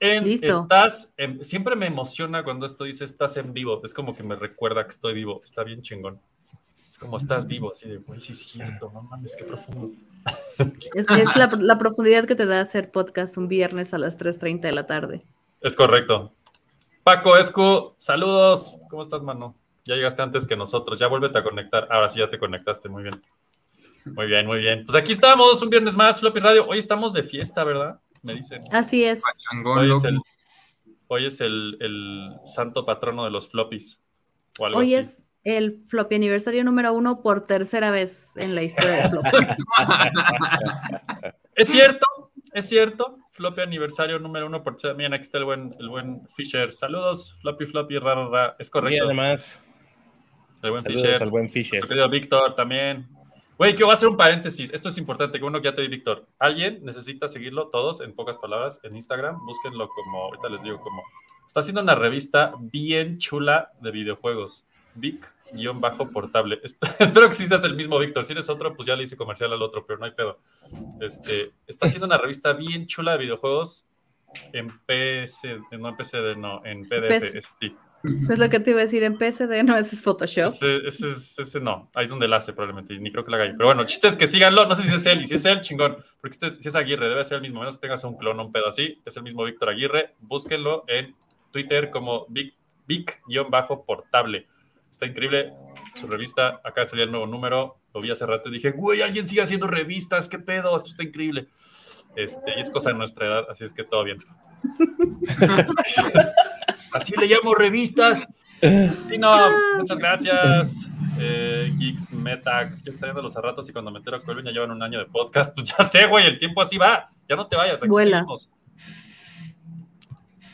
En Listo. estás, en- siempre me emociona cuando esto dice estás en vivo. Es como que me recuerda que estoy vivo. Está bien chingón. Es como estás vivo, así de, güey, sí es cierto, no mames, qué profundo. Es, es la, la profundidad que te da hacer podcast un viernes a las 3.30 de la tarde. Es correcto. Paco Escu, saludos. ¿Cómo estás, mano? Ya llegaste antes que nosotros. Ya vuélvete a conectar. Ahora sí ya te conectaste. Muy bien. Muy bien, muy bien. Pues aquí estamos, un viernes más, Floppy Radio. Hoy estamos de fiesta, ¿verdad? Me dicen. Así es. Hoy es el, hoy es el, el santo patrono de los floppies. O algo Hoy así. es el floppy aniversario número uno por tercera vez en la historia de floppy. Es cierto, es cierto. Floppy aniversario número uno por ser. Miren, aquí está el buen, el buen Fisher. Saludos, Floppy, Floppy, raro, raro. Es Y correcto. además, el buen saludos Fisher. al buen Fisher. Nuestro querido Víctor también. Güey, que voy a hacer un paréntesis. Esto es importante, que uno que ya te di, Víctor. Alguien necesita seguirlo, todos, en pocas palabras, en Instagram. Búsquenlo como, ahorita les digo como. Está haciendo una revista bien chula de videojuegos. Vic-portable. Esp- Espero que sí seas el mismo, Víctor. Si eres otro, pues ya le hice comercial al otro, pero no hay pedo. Este, está haciendo una revista bien chula de videojuegos en PC, no en PD, no, en PDF. PC. sí. Eso es lo que te iba a decir en PSD, no, ese es Photoshop. Ese, ese, es- ese no, ahí es donde la hace probablemente, y ni creo que la haga ahí. Pero bueno, el chiste es que síganlo, no sé si es él, y si es él, chingón, porque este, es- si es Aguirre, debe ser el mismo, menos que tengas un clon o un pedo así, es el mismo Víctor Aguirre, búsquenlo en Twitter como Vic- Vic-portable. Está increíble su revista, acá salía el nuevo número, lo vi hace rato y dije, güey, alguien sigue haciendo revistas, qué pedo, esto está increíble. Este, y es cosa de nuestra edad, así es que todo bien. así le llamo revistas. Sí, no, muchas gracias. Eh, Geeks Meta, yo extrañando los a ratos y cuando me entero que ya llevan un año de podcast, pues ya sé, güey, el tiempo así va, ya no te vayas. aquí Vuela. seguimos.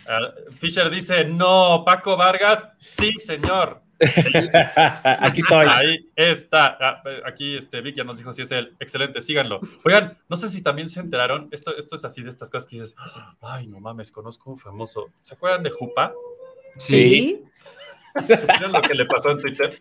Ah, Fisher dice, no, Paco Vargas, sí, señor. Aquí estoy. Ahí está. Ah, eh, aquí este Vic ya nos dijo si es él. Excelente, síganlo. Oigan, no sé si también se enteraron. Esto, esto es así de estas cosas que dices, ay, no mames, conozco un famoso. ¿Se acuerdan de Jupa? Sí. ¿Supieron lo que le pasó en Twitter?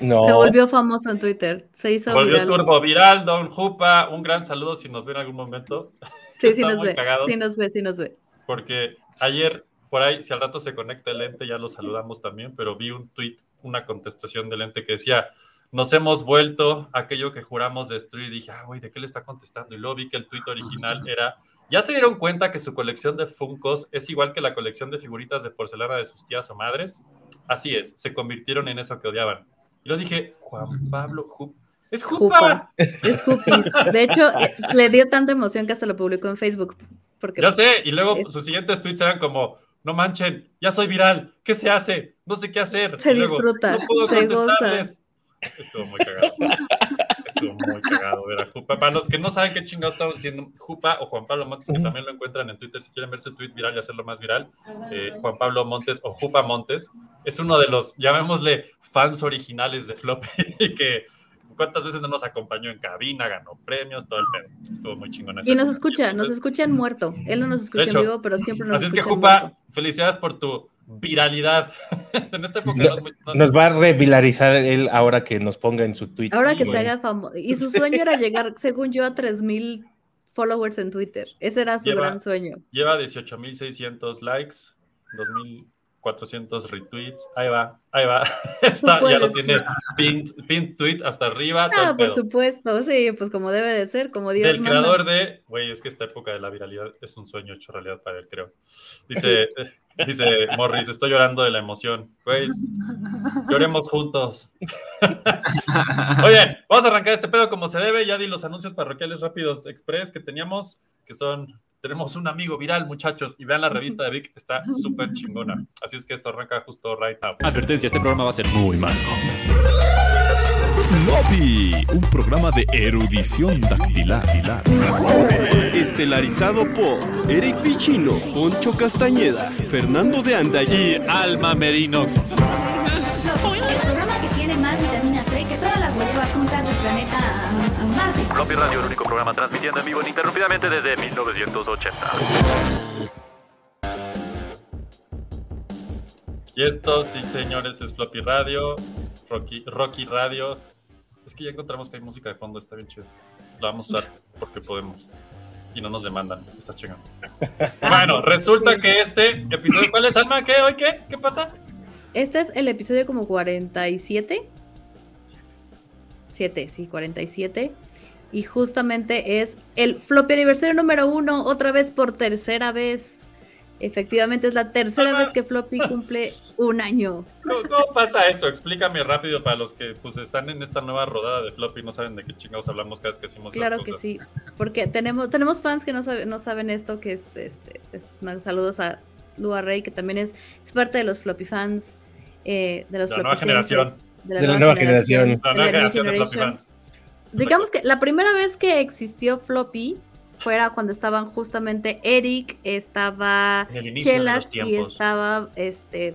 No. Se volvió famoso en Twitter. Se hizo Volvió viral. turbo viral, Don Jupa. Un gran saludo si nos ve en algún momento. Sí, sí nos ve. cagado. Sí nos ve, sí nos ve. Porque ayer, por ahí, si al rato se conecta el ente, ya lo saludamos también, pero vi un tweet, una contestación del ente que decía, nos hemos vuelto aquello que juramos destruir. Y dije, ah, güey, ¿de qué le está contestando? Y luego vi que el tweet original era, ¿ya se dieron cuenta que su colección de Funkos es igual que la colección de figuritas de porcelana de sus tías o madres? Así es, se convirtieron en eso que odiaban. Y lo dije, Juan Pablo Jup. ¡Es Jupa! Jupa. Es Jupis. De hecho, eh, le dio tanta emoción que hasta lo publicó en Facebook. Porque Ya sé, y luego Es- sus siguientes tweets eran como, no manchen, ya soy viral, ¿qué se hace? No sé qué hacer. Se Y luego, disfruta, "No puedo se goza". contestarles". Estuvo muy cagado. Estuvo muy cagado ver a Jupa. Para los que no saben qué chingados estamos diciendo, Jupa o Juan Pablo Montes, que también lo encuentran en Twitter, si quieren ver su tweet viral y hacerlo más viral, eh, Juan Pablo Montes o Jupa Montes, es uno de los, llamémosle, fans originales de Floppy, que cuántas veces no nos acompañó en cabina, ganó premios, todo el pedo. Estuvo muy chingón. eso. Y nos escucha, nos escucha en muerto. Él no nos escucha hecho, en vivo, pero siempre nos Así es que, escucha Jupa, felicidades por tu viralidad. en esta época No- no es muy- no- Nos va a revilarizar él ahora que nos ponga en su tweet. Ahora que Sí, se güey. haga famoso. Y su sueño era llegar, según yo, a 3000 followers en Twitter. Ese era su Lleva- gran sueño. Lleva 18.600 likes, 2.400 retweets. Ahí va, ahí va. Está, ya lo tiene pinned, pinned tweet hasta arriba. Ah, el por pedo. supuesto, sí, pues como debe de ser, como Dios manda. creador de, güey, es que esta época de la viralidad es un sueño hecho realidad para él, creo. Dice, dice Morris, estoy llorando de la emoción. Güey, lloremos juntos. Oye, vamos a arrancar este pedo como se debe. Ya di los anuncios parroquiales rápidos express que teníamos, que son, tenemos un amigo viral, muchachos, y vean la revista de Vic, está súper chingona. Así es que esto arranca justo right now. Advertencia, este programa va a ser muy malo. Floppy, un programa de erudición dactilar. Estelarizado por Eric Pichino, Poncho Castañeda, Fernando de Anda y Alma Merino. Floppy Radio, el único programa transmitiendo en vivo ininterrumpidamente desde 1980. Y esto, sí, señores, es Floppy Radio, Rocky, Rocky Radio. Es que ya encontramos que hay música de fondo, está bien chido. La vamos a usar porque podemos. y no nos demandan. Está chingón. Bueno, resulta que este episodio, ¿cuál es, Alma? ¿Qué? ¿Hoy qué? ¿Qué pasa? Este es el episodio como 47. 7, sí, 47. Y justamente es el floppy aniversario número uno, otra vez por tercera vez. Efectivamente, es la tercera vez que Floppy cumple un año. ¿Cómo, cómo pasa eso? Explícame rápido para los que pues, están en esta nueva rodada de floppy y no saben de qué chingados hablamos cada vez que hacemos Claro esas que sí, porque tenemos, tenemos fans que no, sabe- no saben esto, que es este. es una- saludos a Lua Rey, que también es, es parte de los floppy fans, eh, de los La nueva generación. De De la nueva generación. La de nueva generación de floppy fans. Digamos que la primera vez que existió Floppy fuera cuando estaban justamente Eric, estaba Chelas y estaba este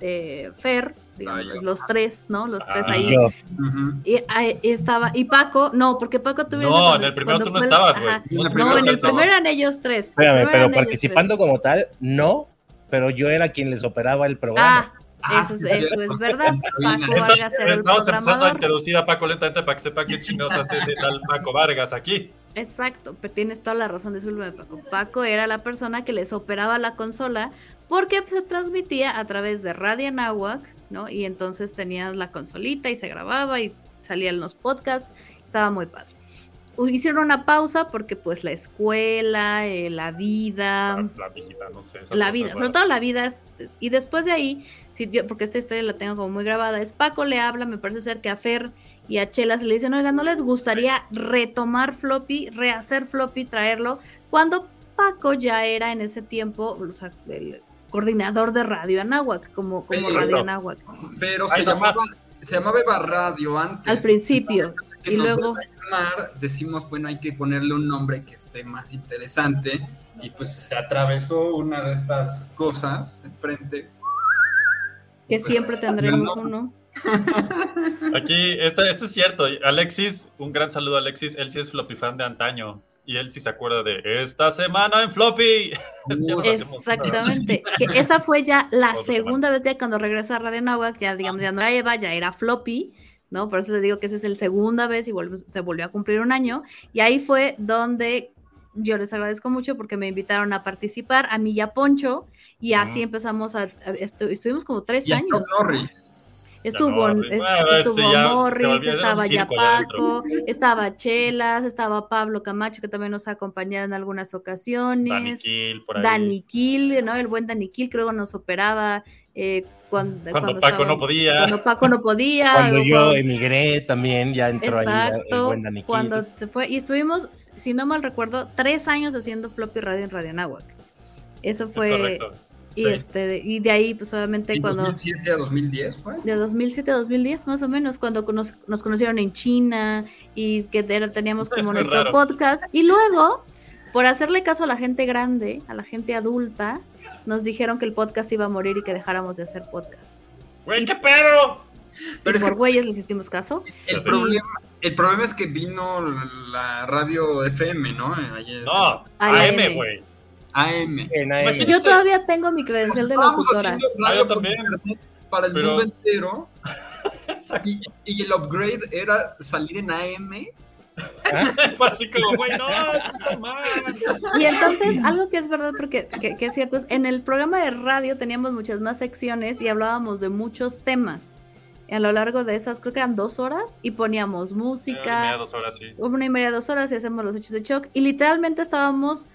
eh, Fer, digamos, Ah, los tres, ¿no? Los tres Ah, ahí. Yo, Ujú. Y, ahí estaba, y Paco, no, porque Paco tuviese No, cuando- en el primero tú no estabas, güey. No, en el primero eran ellos tres. espérame, pero participando como tal, no, pero yo era quien les operaba el programa. Ah, Ah, eso, sí, es, eso cierto. es verdad. Paco Eso- Vargas era el Estamos empezando a introducir a Paco lentamente para que sepa qué chingados hace el tal Paco Vargas aquí. Exacto, pero tienes toda la razón, discúlpeme Paco. Paco era la persona que les operaba la consola porque se transmitía a través de Radio Anáhuac, ¿no? Y entonces tenías la consolita y se grababa y salían los podcasts, estaba muy padre. Hicieron una pausa porque pues la escuela, eh, la vida, La vida, no sé. esas la vida, sobre todo la vida. es- y después de ahí, si yo, porque esta historia la tengo como muy grabada, es Paco le habla, me parece ser que a Fer y a Chela se le dicen, oiga, ¿no les gustaría retomar Floppy, rehacer Floppy, traerlo? Cuando Paco ya era en ese tiempo, o sea, el coordinador de Radio Anáhuac, como, como Pero- Radio Anáhuac, Pero se llamaba, se llamaba Eva Radio antes. al principio. Que y nos luego- llamar, decimos, bueno, hay que ponerle un nombre que esté más interesante. Y pues se atravesó una de estas cosas enfrente. Que Pues, siempre tendremos no. uno. Aquí, esto, esto es cierto. Alexis, un gran saludo a Alexis. Él sí es floppy fan de antaño. Y él sí se acuerda de esta semana en floppy. Hacemos- Exactamente. Que esa fue ya la segunda vez ya cuando regresa a Radio Nahuac, ya digamos, ya no era Eva, ya era Floppy, ¿no? Por eso les digo que esa es la segunda vez y volvemos- se volvió a cumplir un año. Y ahí fue donde yo les agradezco mucho porque me invitaron a participar, a mí y a Poncho, y así Ujú. empezamos a, a- estu- estuvimos como tres Y años. Norris. Estuvo, Ya no, es- bueno, ese estuvo ya Morris, estaba ya. Paco, estaba Chelas, estaba Pablo Camacho, que también nos ha acompañado en algunas ocasiones. Danny Kill, por ahí. Dani ¿no? El buen Dani Kill creo que nos operaba eh, cuando, Cuando Paco no podía. Cuando Paco no podía. Cuando yo cuando- emigré también ya entró ahí el Exacto, buen Kill. cuando se fue. Y estuvimos, si no mal recuerdo, tres años haciendo floppy radio en Radio Nahuac. Eso Es fue. correcto. Y, Sí. este, de- y de ahí, pues obviamente, ¿De cuando. 2007 a 2010 fue? De 2007 a 2010, más o menos, cuando nos, nos conocieron en China y que era- teníamos Es como nuestro raro. podcast. Y luego, por hacerle caso a la gente grande, a la gente adulta, nos dijeron que el podcast iba a morir y que dejáramos de hacer podcast. Güey, qué pedo. Pero y es por que güeyes les hicimos caso. el Sí. problema, el problema es que vino la radio FM, ¿no? Ayer- No, AM, M. güey. AM. Yo todavía tengo mi credencial de locutora. haciendo Ah, radio por internet para el Pero- mundo entero. Y el upgrade era salir en AM. Fue así como, güey, no, esto está mal. Y entonces, algo que es verdad, porque que, que es cierto, es en el programa de radio teníamos muchas más secciones y hablábamos de muchos temas. A lo largo de esas, creo que eran dos horas, y poníamos Una y música, media, dos horas, sí. una y media, dos horas, y hacemos los hechos de shock. Y literalmente estábamos,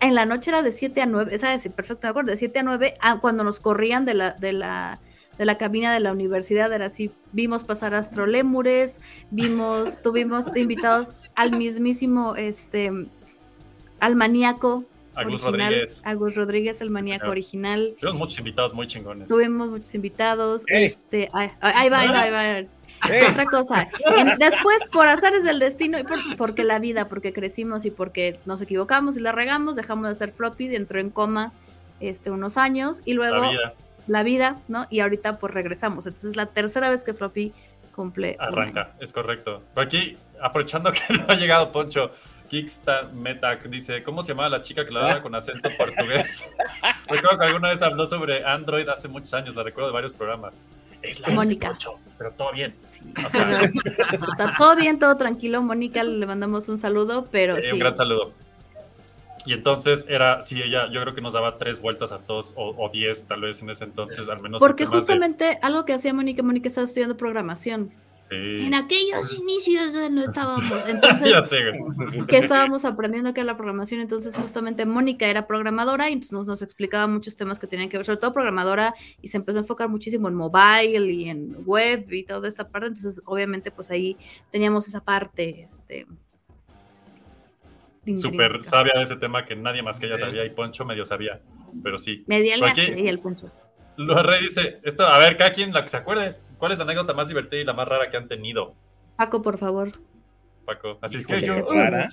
en la noche era de 7 a 9, esa es perfecto, me acuerdo, de 7 a 9, a- cuando nos corrían de la, de la, de la cabina de la universidad, era así, vimos pasar astrolémures, vimos, tuvimos invitados al mismísimo, este, al maníaco Agus original, Rodríguez. Agus Rodríguez, el maníaco original. Tuvimos muchos invitados muy chingones. Tuvimos muchos invitados. ¡Ey! Este, ay, ay, ahí va, ahí va, ahí va. Otra cosa. En- después, por azares del destino, y por- porque la vida, porque crecimos y porque nos equivocamos y la regamos, dejamos de ser floppy, entró en coma este, unos años y luego La vida ¿no? Y ahorita pues regresamos. Entonces es la tercera vez que floppy cumple. un año. arranca, es correcto. Por aquí, aprovechando que no ha llegado Poncho, Kicksta Metac dice, ¿cómo se llamaba la chica que la hablaba con acento portugués? Recuerdo que alguna vez habló sobre Android hace muchos años, la recuerdo de varios programas. Es la Mónica. Poncho, pero todo bien. Sí. O sea, Está todo bien, todo tranquilo. Mónica, le mandamos un saludo, pero sí. Un gran saludo. Y entonces era, sí, ella, yo creo que nos daba tres vueltas a todos, o, o diez tal vez en ese entonces, al menos. en Porque de- justamente algo que hacía Mónica, Mónica estaba estudiando programación. Sí. En aquellos inicios no estábamos. Entonces, ya sé, güey. que estábamos aprendiendo que era la programación, entonces justamente Mónica era programadora y entonces nos, nos explicaba muchos temas que tenían que ver, sobre todo programadora, y se empezó a enfocar muchísimo en mobile y en web y toda esta parte, entonces obviamente pues ahí teníamos esa parte, este... Súper sabia de ese tema que nadie más que ella sabía y Poncho medio sabía, pero sí. Le hace y el puncho. Lo Rey dice, esto, a ver, cada quien la que se acuerde, ¿cuál es la anécdota más divertida y la más rara que han tenido, Paco, por favor. Paco? Así Híjole, que yo... rara.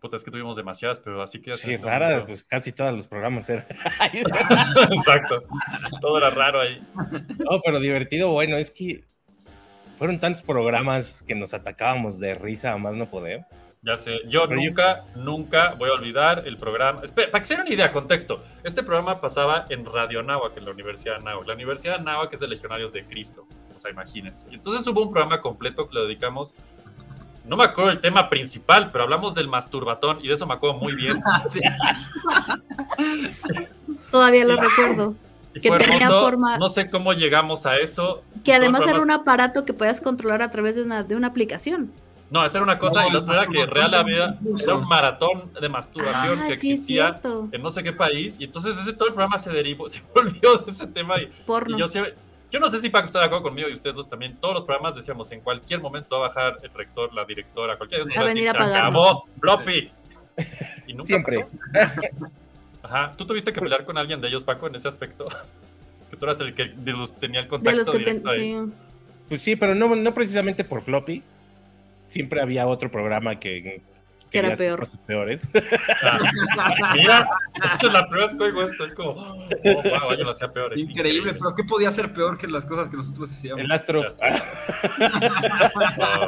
Puta, es que tuvimos demasiadas, pero así que... Sí, rara, pues casi todos los programas eran. Exacto. Todo era raro ahí. No, pero divertido, bueno, es que fueron tantos programas que nos atacábamos de risa a más no poder. Ya sé, yo Pero yo- nunca, nunca voy a olvidar el programa. Espera, para que se den una idea, contexto. Este programa pasaba en Radio Anáhuac, en la Universidad de Anáhuac. La Universidad de Anáhuac es de Legionarios de Cristo. O sea, imagínense. Y entonces hubo un programa completo que le dedicamos. No me acuerdo el tema principal, pero hablamos del masturbatón y de eso me acuerdo muy bien. Sí, Todavía lo recuerdo. Y Que fue tenía hermoso. forma- No sé cómo llegamos a eso. Que además era un aparato que podías controlar a través de una, de una aplicación. No, esa era una cosa No, y la otra era que real había, era un maratón de masturbación Ah, que existía en no sé qué país y entonces ese todo el programa se derivó, se volvió de ese tema y, Porno. y yo siempre- yo no sé si Paco está de acuerdo conmigo y ustedes dos también, todos los programas decíamos en cualquier momento va a bajar el rector, la directora, cualquier cosa, se pagarnos". acabó, floppy. Y nunca Siempre. pasó. Ajá, ¿tú tuviste que pelear con alguien de ellos, Paco, en ese aspecto? que tú eras el que de los, tenía el de contacto los que ten- directo ahí. sí. Pues sí, pero no, no precisamente por floppy. Siempre había otro programa que, Que era peor. cosas peores. Ah, Mira, esa es la primera vez que oigo esto, es como, oh, wow, yo lo hacía peor. Increíble, pero ¿qué podía ser peor que las cosas que nosotros hacíamos? El astro. Ya sé. Oh,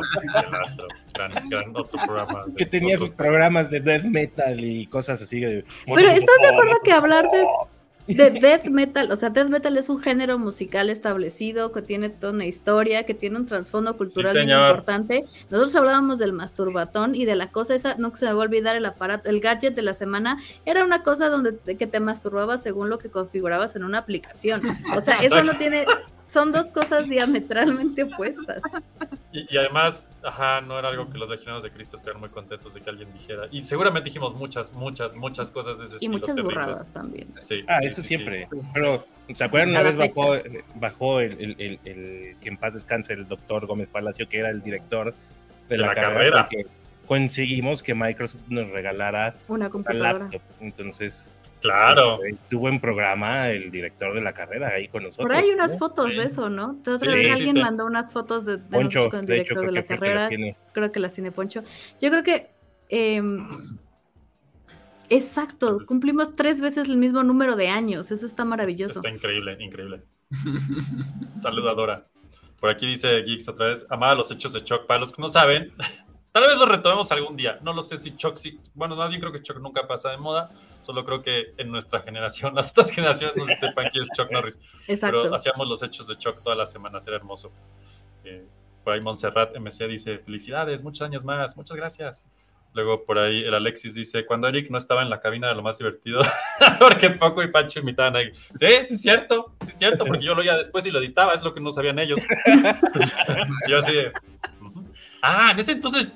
el astro, gran, gran otro programa. de que tenía otros- sus programas de death metal y cosas así. de- Pero ¿estás de acuerdo que hablar de, de death metal, o sea, death metal es un género musical establecido que tiene toda una historia, que tiene un trasfondo cultural bien señor. importante? Nosotros hablábamos del masturbatón y de la cosa esa, no que se me va a olvidar el aparato, el gadget de la semana, era una cosa donde te- que te masturbabas según lo que configurabas en una aplicación. O sea, eso no tiene, son dos cosas diametralmente opuestas. Y, y además, ajá, no era algo que los legionarios de Cristo estuvieran muy contentos de que alguien dijera. Y seguramente dijimos muchas, muchas, muchas cosas de ese Y estilo. muchas terribles. burradas también. Sí, Ah, sí, eso sí, siempre. sí. Pero, ¿se acuerdan? Una vez bajó, bajó el, el- el- el- que en paz descanse el doctor Gómez Palacio, que era el director de, la, la carrera, carrera. porque conseguimos que Microsoft nos regalara Una una computadora. laptop. Entonces, Claro. este, tuvo en programa el director de la carrera ahí con nosotros. Por ahí hay unas ¿no? fotos Sí. de eso, ¿no? Otra Sí, vez sí, alguien sí. mandó unas fotos de, de Poncho, nosotros con el de hecho, director de la que carrera. tiene. Creo que las tiene Poncho. Yo creo que. em, exacto, cumplimos tres veces el mismo número de años. Eso está maravilloso. Está increíble, increíble. Saludadora. Por aquí dice Geeks otra vez, amaba los hechos de Chuck. Para los que no saben, tal vez los retomemos algún día. No lo sé si Chuck sí. Bueno, nadie creo que Chuck nunca pasa de moda. Solo creo que en nuestra generación, las otras generaciones no se sepan quién es Chuck Norris. Exacto. Pero hacíamos los hechos de Chuck todas las semanas, era hermoso. Eh, por ahí Montserrat MC dice, felicidades, muchos años más, muchas gracias. Luego por ahí el Alexis dice, cuando Eric no estaba en la cabina era lo más divertido, porque Paco y Pancho imitaban a Eric. Sí, sí es cierto, sí es cierto, porque yo lo oía después y lo editaba, es lo que no sabían ellos. yo así de... Ah, en ese entonces,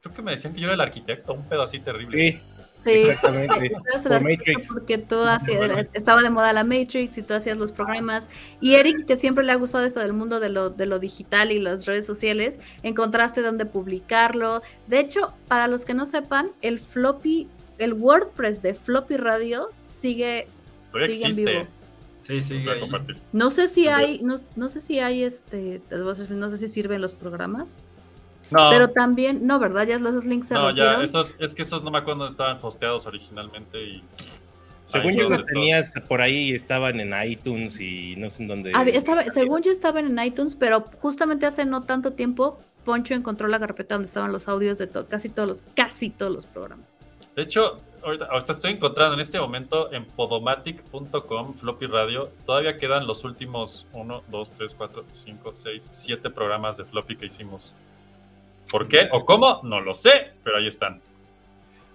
creo que me decían que yo era el arquitecto, un pedo así terrible. Sí, Sí. exactamente. Por Matrix. Porque tú hacías, estaba de moda la Matrix y tú hacías los programas. Y Eric, que siempre le ha gustado esto del mundo de lo, de lo digital y las redes sociales, encontraste dónde publicarlo. De hecho, para los que no sepan, el floppy, el WordPress de Floppy Radio sigue, sigue en existe. vivo. Sí, sí. Voy a compartir. No sé si hay, no, no sé si hay este, no sé si sirven los programas, No, pero también, no, ¿verdad? Ya los links se no, ya, rompieron. esos, es que esos no me acuerdo dónde estaban hosteados originalmente y... Según yo los tenías por ahí, estaban en iTunes y no sé en dónde. Estaba, según yo estaban en iTunes, pero justamente hace no tanto tiempo, Poncho encontró la carpeta donde estaban los audios de to- casi todos los, casi todos los programas. De hecho, ahorita, ahorita estoy encontrando en este momento en podomatic.com, Floppy Radio, todavía quedan los últimos 1, 2, 3, 4, 5, 6, 7 programas de Floppy que hicimos. ¿Por qué o cómo? No lo sé, pero ahí están.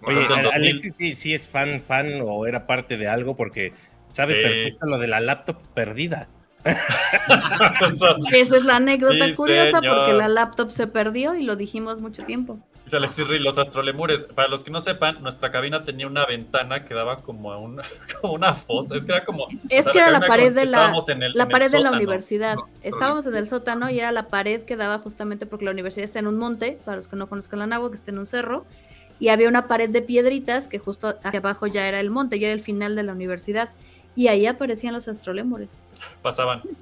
Oye, Nosotros en a- 2000. Alexis sí, sí es fan, fan o era parte de algo porque sabe Sí. perfecto lo de la laptop perdida. Esa es la anécdota Sí, curiosa señor. porque la laptop se perdió y lo dijimos mucho tiempo. Dice Alexis Ri, los astrolemures. Para los que no sepan, nuestra cabina tenía una ventana que daba como a una, como una fosa. Es que era como. Es o sea, que era la pared como- de la, estábamos en el- la pared de la sótano. universidad. No, Estábamos en el sótano y era la pared que daba justamente porque la universidad está en un monte, para los que no conozcan la Nahua, que está en un cerro, y había una pared de piedritas que justo hacia abajo ya era el monte, ya era el final de la universidad. Y ahí aparecían los astrolémures. Pasaban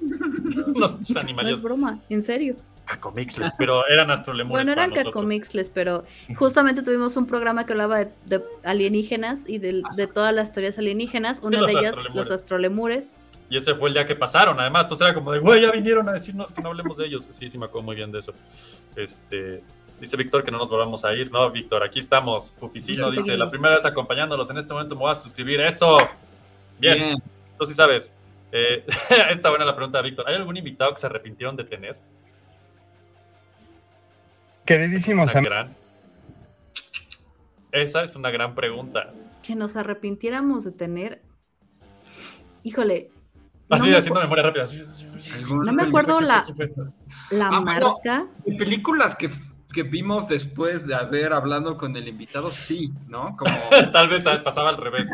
No animales es broma, en serio. Cacomixles, pero eran astrolemures. Bueno, eran cacomixles, pero justamente tuvimos un programa que hablaba de, de alienígenas y de, de todas las teorías alienígenas. Una de ellas, astrolemures. los astrolemures. Y ese fue el día que pasaron, además. Entonces era como de, güey, ya vinieron a decirnos que no hablemos de ellos. Sí, sí, me acuerdo muy bien de eso. Este. Dice Víctor que no nos volvamos a ir. No, Víctor, aquí estamos. Puficino dice, seguimos. la primera vez acompañándolos. En este momento me voy a suscribir. ¡Eso! Bien, Bien. tú sí sabes. Eh, está buena la pregunta de Víctor. ¿Hay algún invitado que se arrepintieron de tener? Queridísimos amigos, gran... Esa es una gran pregunta. Que nos arrepintiéramos de tener. Híjole. Así, no me haciendo memoria rápida. No me acuerdo la, la Ah, bueno. marca. De películas que, que vimos después de haber hablado con el invitado, sí, ¿no? Como. Tal vez pasaba al revés.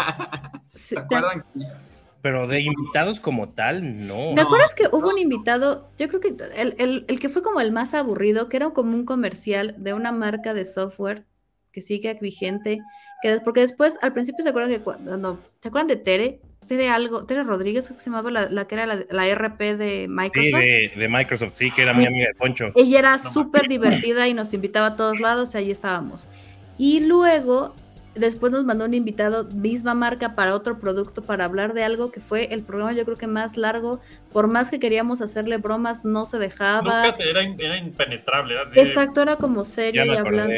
¿Se acuerdan? que- Pero de invitados como tal, no. ¿Te acuerdas que hubo un invitado? Yo creo que el, el- el que fue como el más aburrido, que era como un comercial de una marca de software que sigue vigente, que porque después, al principio se acuerdan que cuando, ¿se acuerdan de Tere? Tere algo, Tere Rodríguez, creo que se llamaba la, la que era la, la RP de Sí, Microsoft. de, de Microsoft, sí, que era muy amiga de Poncho. Ella era No súper divertida y nos invitaba a todos lados y ahí estábamos. Y luego, después nos mandó un invitado, misma marca, para otro producto, para hablar de algo que fue el programa yo creo que más largo. Por más que queríamos hacerle bromas, no se dejaba. Nunca se, era, impenetrable. Era así. Exacto, era como serio y hablando.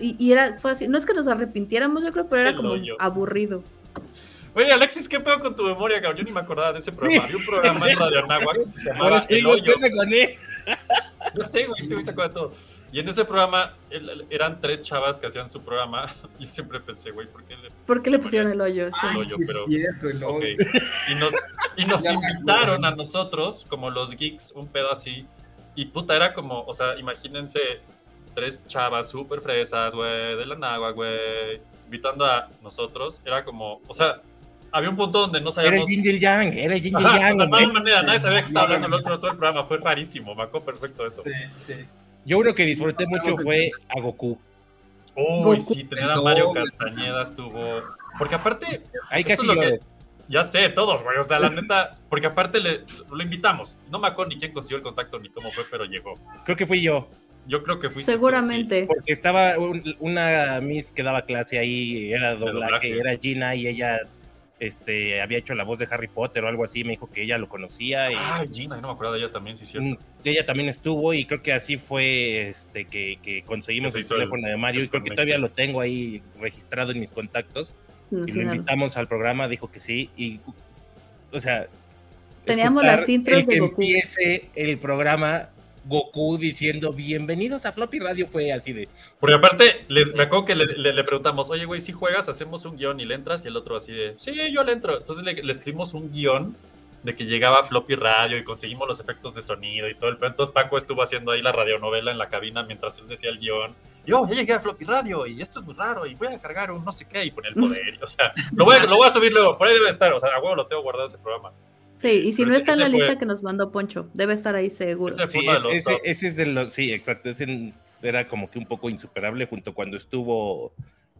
Y, y era fue así. No es que nos arrepintiéramos, yo creo, pero era El como hoyo. aburrido. Oye, Alexis, ¿qué pedo con tu memoria, cabrón? Yo ni me acordaba de ese programa. Había un programa en Radio Anáhuac que se llamaba El Hoyo. Yo sé, güey, güey se acuerda de todo. Y en ese programa el- el- eran tres chavas que hacían su programa. Yo siempre pensé, güey, ¿por qué le ¿Por qué le pusieron el hoyo? Sí. Ay, hoyo, sí, pero- es cierto, el hoyo. Y nos, y nos invitaron a nosotros, como los geeks, un pedo así. Y puta, era como, o sea, imagínense tres chavas súper fresas, güey, de la nagua, güey, invitando a nosotros. Era como, o sea, había un punto donde no Era sabíamos. el Jingle Yang, era el Jingle Ajá, Yang. o sea, hay manera, nadie sabía que estaba hablando el otro todo el programa. Fue rarísimo, me acuerdo perfecto eso. Sí, sí. Yo uno que disfruté mucho fue a Goku. Uy, Goku. sí, tener a Mario. Castañeda estuvo. Porque aparte, Ahí casi es lo lloro. que- ya sé, todos, güey. O sea, la neta, porque aparte le, lo invitamos. No me acuerdo ni quién consiguió el contacto ni cómo fue, pero llegó. Creo que fui yo. Yo creo que tú, Seguramente. Porque estaba un- una Miss que daba clase ahí, era doblaje, doblaje. era Gina y ella este, había hecho la voz de Harry Potter o algo así. Me dijo que ella lo conocía sí. y Gina, no me acuerdo de ella también, sí, cierto. mm, ella también estuvo y creo que así fue este, que, que conseguimos el hizo el- teléfono de Mario y creo que todavía lo tengo ahí registrado en mis contactos. Y lo Nacional. invitamos al programa, dijo que sí y, o sea... Teníamos las intros el de que Goku. empiece el programa Goku diciendo bienvenidos a Floppy Radio fue así de... Porque aparte, les, me acuerdo que le, le- le preguntamos, oye, güey, si juegas, hacemos un guion y le entras, y el otro así de, sí, yo le entro. Entonces le, le escribimos un guion de que llegaba Floppy Radio y conseguimos los efectos de sonido y todo el. Entonces Paco estuvo haciendo ahí la radionovela en la cabina mientras él decía el guion. Y oh, ya llegué a Floppy Radio y esto es muy raro y voy a cargar un no sé qué y poner el poder. y, o sea, lo voy, a, lo voy a subir luego, por ahí debe estar. O sea, a huevo lo tengo guardado ese programa. Sí, y si Pero no está en la fue- lista que nos mandó Poncho, debe estar ahí seguro. Ese Sí, es- ese, es de los, sí, exacto, ese era como que un poco insuperable junto cuando estuvo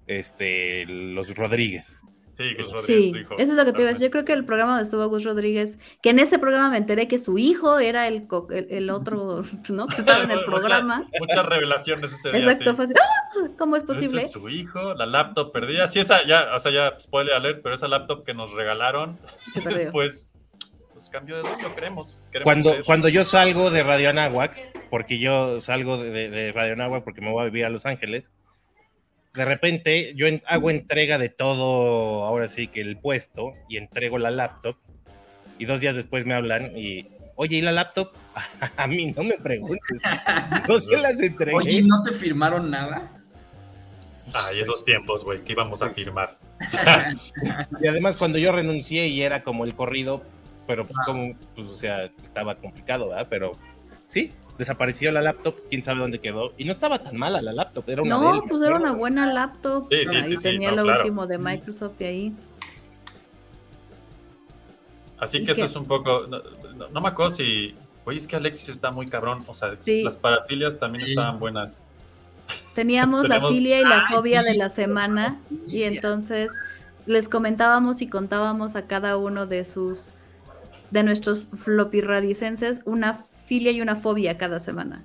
este los Rodríguez. Sí, Gus Rodríguez, Sí, su hijo. eso es lo que te iba a decir. Yo creo que el programa donde estuvo Gus Rodríguez, que en ese programa me enteré que su hijo era el, co- el, el otro, ¿no? Que estaba en el Mucha- programa. Muchas revelaciones ese día. Exacto, sí. fue así, ¡ah! ¿Cómo es Ese posible? es su hijo, la laptop perdida. Sí, esa ya, o sea, ya, spoiler alert, pero esa laptop que nos regalaron Se después, pues cambió de dueño, queremos. queremos Cuando, cuando yo salgo de Radio Anáhuac, porque yo salgo de, de- de Radio Anáhuac porque me voy a vivir a Los Ángeles, de repente yo en- hago entrega de todo, ahora sí que el puesto, y entrego la laptop, y dos días después me hablan y, oye, ¿y la laptop? A mí no me preguntes, yo se las entregué. Oye, ¿no te firmaron nada? Ay, esos tiempos, güey, que íbamos a firmar. Y además cuando yo renuncié y era como el corrido, pero pues Ah. como, pues o sea, estaba complicado, ¿verdad? Pero sí, desapareció la laptop, quién sabe dónde quedó. Y no estaba tan mala la laptop, era una No, Dell, pues era una buena laptop. Sí, sí, ahí sí, tenía no, lo claro. último de Microsoft de ahí. Así ¿Y que eso qué? es un poco. No, no- no me acuerdo si. Oye, es que Alexis está muy cabrón. O sea, Sí. las parafilias también Sí. estaban buenas. Teníamos la filia y la Ay, fobia de la semana y entonces les comentábamos y contábamos a cada uno de sus de nuestros floppy radicenses una filia y una fobia cada semana.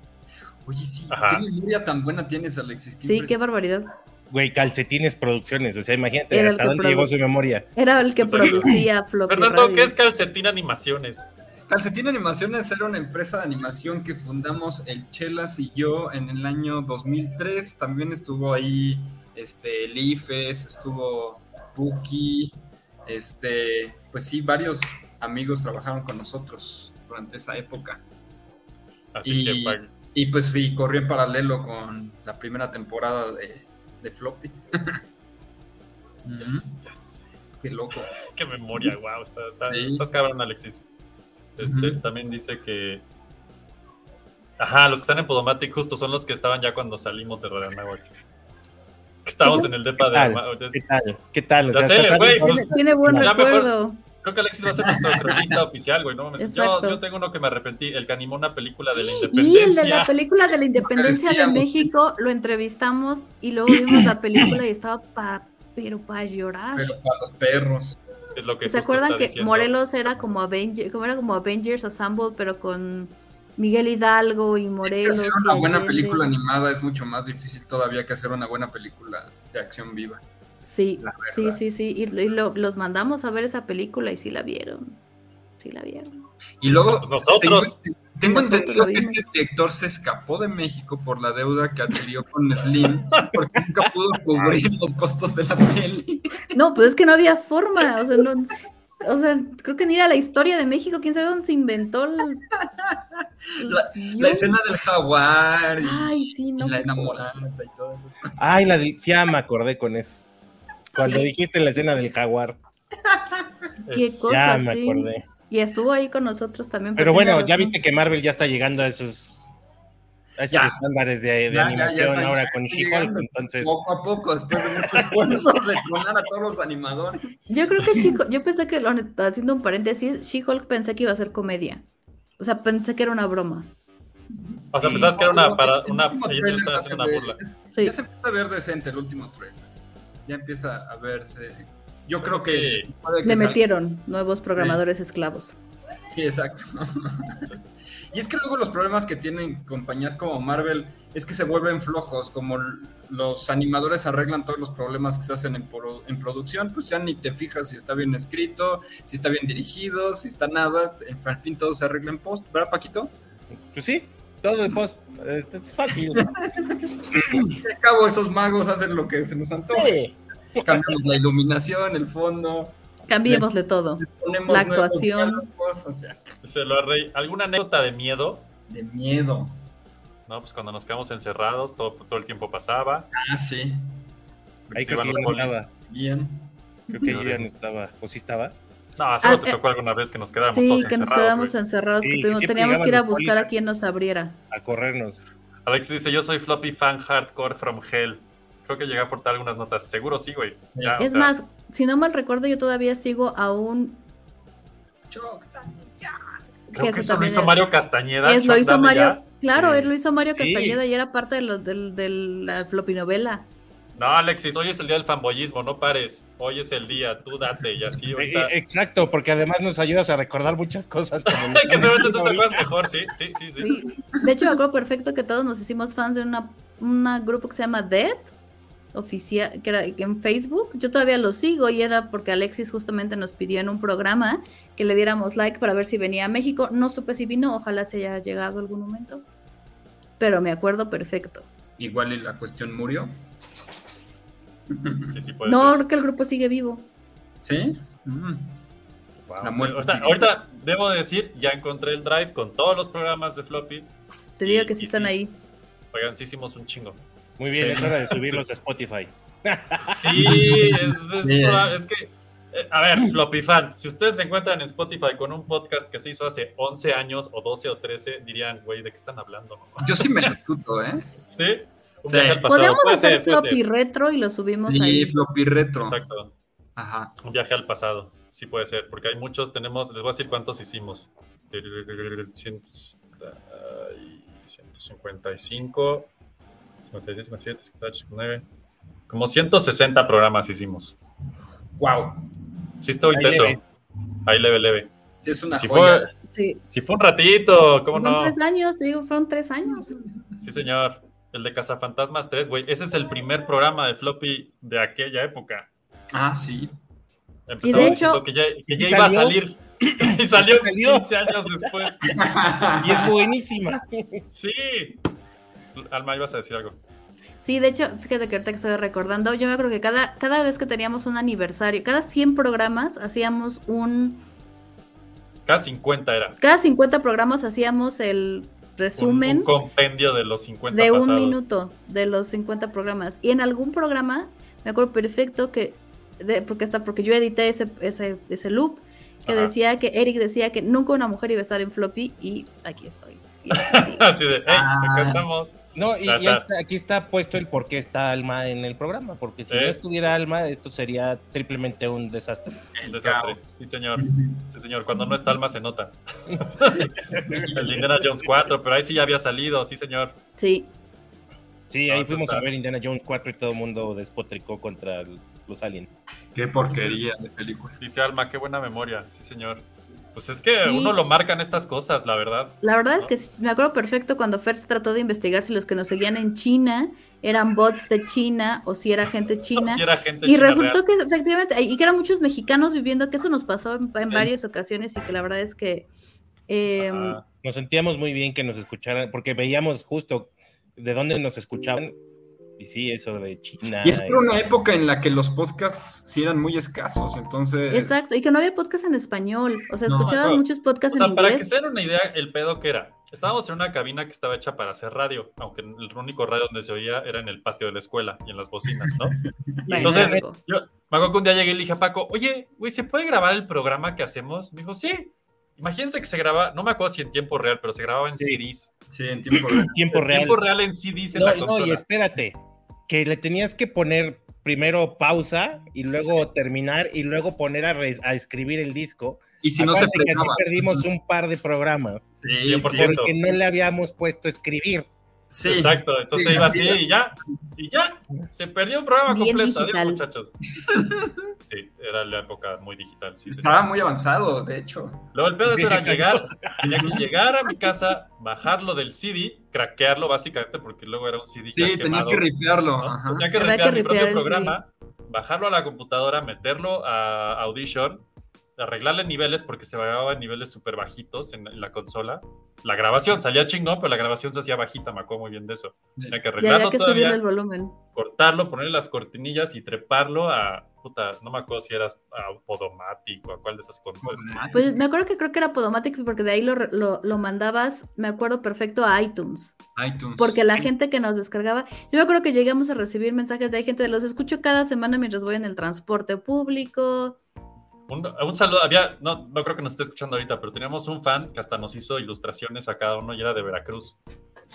Oye, sí, Ajá. qué memoria tan buena tienes, Alexis. Sí, qué barbaridad. Güey, calcetines producciones, o sea, imagínate Era hasta dónde llegó su memoria. Era el que O sea, producía floppy Fernando. ¿qué es Calcetín Animaciones? Calcetín Animaciones era una empresa de animación que fundamos el Chelas y yo en el año 2003. También estuvo ahí este, el IFES, estuvo Buki, este, pues sí, varios amigos trabajaron con nosotros durante esa época. Así Y- que Y pues sí, corrió en paralelo con la primera temporada de, de Floppy. Yes, yes. Qué loco. Qué memoria, wow. Está, está- Sí. Estás cabrón, Alexis. Este. También dice que. Ajá, los que están en Podomatic justo son los que estaban ya cuando salimos de Radio Anáhuac. Que Estábamos en el depa de. tal? ¿Qué tal? ¿Qué tal? O sea, pues, Tiene, tiene buen mejor- recuerdo. Creo que Alexis va a ser nuestro cronista oficial, güey. No mames. Yo, yo tengo uno que me arrepentí, el que animó una película de la Y independencia. el de la película de la independencia de. México lo entrevistamos y luego vimos la película y estaba para pero para llorar. Pero para los perros. es lo que ¿Se acuerdan que diciendo. Morelos era como Avengers, como era como Avengers Assemble, pero con Miguel Hidalgo y Es que Morelos? hacer y una buena película animada es mucho más difícil todavía que hacer una buena película de acción viva. Sí, sí, sí, sí. Y, y lo- los mandamos a ver esa película y sí la vieron. Sí la vieron. Y luego Pues Nosotros. tengo, tengo Nosotros entendido que este director se escapó de México por la deuda que adquirió con Slim porque nunca pudo cubrir los costos de la peli. No, pues es que no había forma. O sea, no. O sea, creo que ni era la historia de México. ¿Quién sabe dónde se inventó el- el La escena del jaguar y, Ay, sí, y no. la enamorada y todas esas cosas. Ay, la de... ah, me acordé con eso. Cuando dijiste la escena del jaguar, Qué Es- ya cosas, me sí. acordé. Y estuvo ahí con nosotros también. Pero bueno, ya razón. viste que Marvel ya está llegando a esos, a esos Ya. estándares de, de Ya, ya, ya animación ahora ya con She-Hulk, entonces Poco a poco, después de mucho esfuerzo de clonar a todos los animadores. Yo creo que She-Hulk- yo pensé que, lo- haciendo un paréntesis, She-Hulk pensé que iba a ser comedia. O sea, pensé que era una broma. O sea, pensabas que era una. Para, una ellos estaban ya haciendo burla. Ya se a ver decente el último trailer. Ya empieza a verse. Yo creo Sí. que. puede que Le salga- metieron nuevos programadores esclavos. Sí, exacto. y es que luego los problemas que tienen compañías como Marvel es que se vuelven flojos, como los animadores arreglan todos los problemas que se hacen en, pro- en producción, pues ya ni te fijas si está bien escrito, si está bien dirigido, si está nada, en al fin todo se arregla en post, ¿verdad Paquito? pues sí, todo el post, este, es fácil. Al cabo esos magos hacen lo que se nos antoja, Sí. cambiamos la iluminación, el fondo, Cambiémosle todo. ponemos La actuación. diálogos, o sea, Se lo arre- ¿Alguna anécdota de miedo? de miedo. ¿No? Pues cuando nos quedamos encerrados, todo, todo el tiempo pasaba. Ah, sí, Ahí creo que no estaba, bien. creo que ya no estaba, o sí estaba. No, seguro Ah, te eh, tocó alguna vez que nos quedáramos Sí, todos que nos encerrados, quedamos encerrados, Sí, que que tuvimos- siempre teníamos que ir a buscar a quien nos abriera. a corrernos. Alex dice, yo soy floppy fan hardcore from hell. Creo que llegué a aportar algunas notas. Seguro sí, güey. Ya, o Es sea, más, si no mal recuerdo, yo todavía sigo a un... Creo que eso eso lo hizo Mario Castañeda. Es, lo hizo Mario... ya. Claro, Sí. él lo hizo Mario. Castañeda y era parte de, lo- del- de la flopinovela. No, Alexis, hoy es el día del fanboyismo, no pares. Hoy es el día, tú date y así. Ahorita- Exacto, porque además nos ayudas a recordar muchas cosas. como que seguramente tú te acuerdas mejor, sí, sí, sí. sí. Sí. De hecho, me acuerdo perfecto que todos nos hicimos fans de una, una grupo que se llama Dead, oficial, que era en Facebook. Yo todavía lo sigo y era porque Alexis justamente nos pidió en un programa que le diéramos like para ver si venía a México. No supe si vino, ojalá se haya llegado algún momento. Pero me acuerdo perfecto. Igual y la cuestión murió. Sí, sí, puede No, ser. que el grupo sigue vivo. ¿Sí? Mm. Wow. La muerte Ahorita, debo decir, ya encontré el drive con todos los programas de floppy. Te digo Y- que sí están sí. ahí. Oigan, sí hicimos un chingo. Muy bien, Sí. es hora de subirlos a Spotify. Sí, es, que, eh, a ver, Floppy fans, si ustedes se encuentran en Spotify con un podcast que se hizo hace 11 años o 12 o 13, dirían, güey, ¿de qué están hablando? Yo sí me disfruto, ¿eh? ¿Sí? Sí. Puede hacer ser, floppy ser. retro y lo subimos Sí, ahí. floppy retro. Exacto. Ajá. Un viaje al pasado. Sí puede ser, porque hay muchos, tenemos, les voy a decir cuántos hicimos. Cien- ay, 155, 56, 57, 58, 59. Como 160 programas hicimos. Wow. Sí, estuvo Ahí intenso. leve. Ahí leve, leve. Sí, es una Si joya. fue, Sí. si fue un ratito, ¿cómo Son no? tres años, digo, fueron tres años. Sí, señor. El de Cazafantasmas 3, güey. Ese es el primer programa de Floppy de aquella época. Ah, sí. Empezamos Y de hecho- que ya, que ya ¿Y iba a salir. y salió, salió? 15 años después. Y es buenísima. Sí. Alma, ibas a decir algo. Sí, de hecho, fíjate que ahorita que estoy recordando, yo me acuerdo que cada, cada vez que teníamos un aniversario, cada 100 programas hacíamos un... Cada 50 era. Cada 50 programas hacíamos el resumen un compendio de los 50 de un minuto de los 50 programas. Y en algún programa, me acuerdo perfecto que, de, porque está, porque yo edité ese, ese, ese loop, que Ajá. decía que Eric decía que nunca una mujer iba a estar en floppy y aquí estoy. Así. Así de, hey, Ah. acá estamos. No, y está. aquí está puesto el por qué está Alma en el programa, porque si no Es- estuviera Alma, esto sería triplemente un desastre. Un desastre. Sí, señor. Sí, señor. Cuando no está Alma se nota. El Indiana Jones 4, pero ahí sí ya había salido, sí, señor. Sí, Sí, No, ahí fuimos está- a ver Indiana Jones 4 y todo el mundo despotricó contra el- los aliens. Qué porquería de película. Dice Alma, qué buena memoria. Sí, señor. Pues es que Sí. uno lo marcan estas cosas, la verdad. la verdad es que sí, me acuerdo perfecto cuando Fer se trató de investigar si los que nos seguían en China eran bots de China o si era gente china. Si era gente Y china resultó real. que efectivamente, y que eran muchos mexicanos viviendo, que eso nos pasó en, en Sí. varias ocasiones y que la verdad es que... eh, Ajá. Nos sentíamos muy bien que nos escucharan, porque veíamos justo de dónde nos escuchaban. Y sí, eso de China. Y es por una época en la que los podcasts sí eran muy escasos, entonces. Exacto, y que no había podcast en español. O sea, escuchabas no. muchos podcasts O sea, en para que inglés. se den una idea, el pedo que era. Estábamos en una cabina que estaba hecha para hacer radio, aunque el único radio donde se oía era en el patio de la escuela y en las bocinas, ¿no? Bueno, entonces, algo. Yo me acuerdo que un día llegué y le dije a Paco, oye, güey, ¿se puede grabar el programa que hacemos? Me dijo, sí. Imagínense que se graba, no me acuerdo si en tiempo real, pero se grababa en Sí. CDs. Sí, en tiempo real. tiempo En real. tiempo real en CDs en No, la no, y espérate, que le tenías que poner primero pausa y luego terminar y luego poner a, re- a escribir el disco. Y si no se que así perdimos un par de programas Sí, 100%. sí, porque no le habíamos puesto escribir. Sí. Exacto, entonces Sí, iba así y ya, y ya, se perdió un programa Bien completo. Adiós, muchachos. Sí, era la época muy digital. Sí, Estaba muy avanzado, de hecho. Luego el pedo era llegar, tenía que llegar a mi casa, bajarlo del CD, craquearlo básicamente, porque luego era un CD Sí, tenías quemado, que ripearlo. ¿no? Tenía que ripear mi propio programa, bajarlo a la computadora, meterlo a Audition, arreglarle niveles porque se grababa en niveles súper bajitos en, en la consola. La grabación salía chingón, pero la grabación se hacía bajita, me acuerdo muy bien de eso. Tenía que arreglarlo que todavía, el volumen. cortarlo, ponerle las cortinillas y treparlo a, puta, no me acuerdo si era a Podomatic o a cuál de esas cosas. Pues me acuerdo que creo que era Podomatic porque de ahí lo, lo, lo mandabas, me acuerdo perfecto, a iTunes. iTunes. Porque la gente que nos descargaba, yo me acuerdo que llegamos a recibir mensajes de ahí, gente, los escucho cada semana mientras voy en el transporte público. Un, un saludo, había, no, no creo que nos esté escuchando ahorita, pero teníamos un fan que hasta nos hizo ilustraciones a cada uno y era de Veracruz.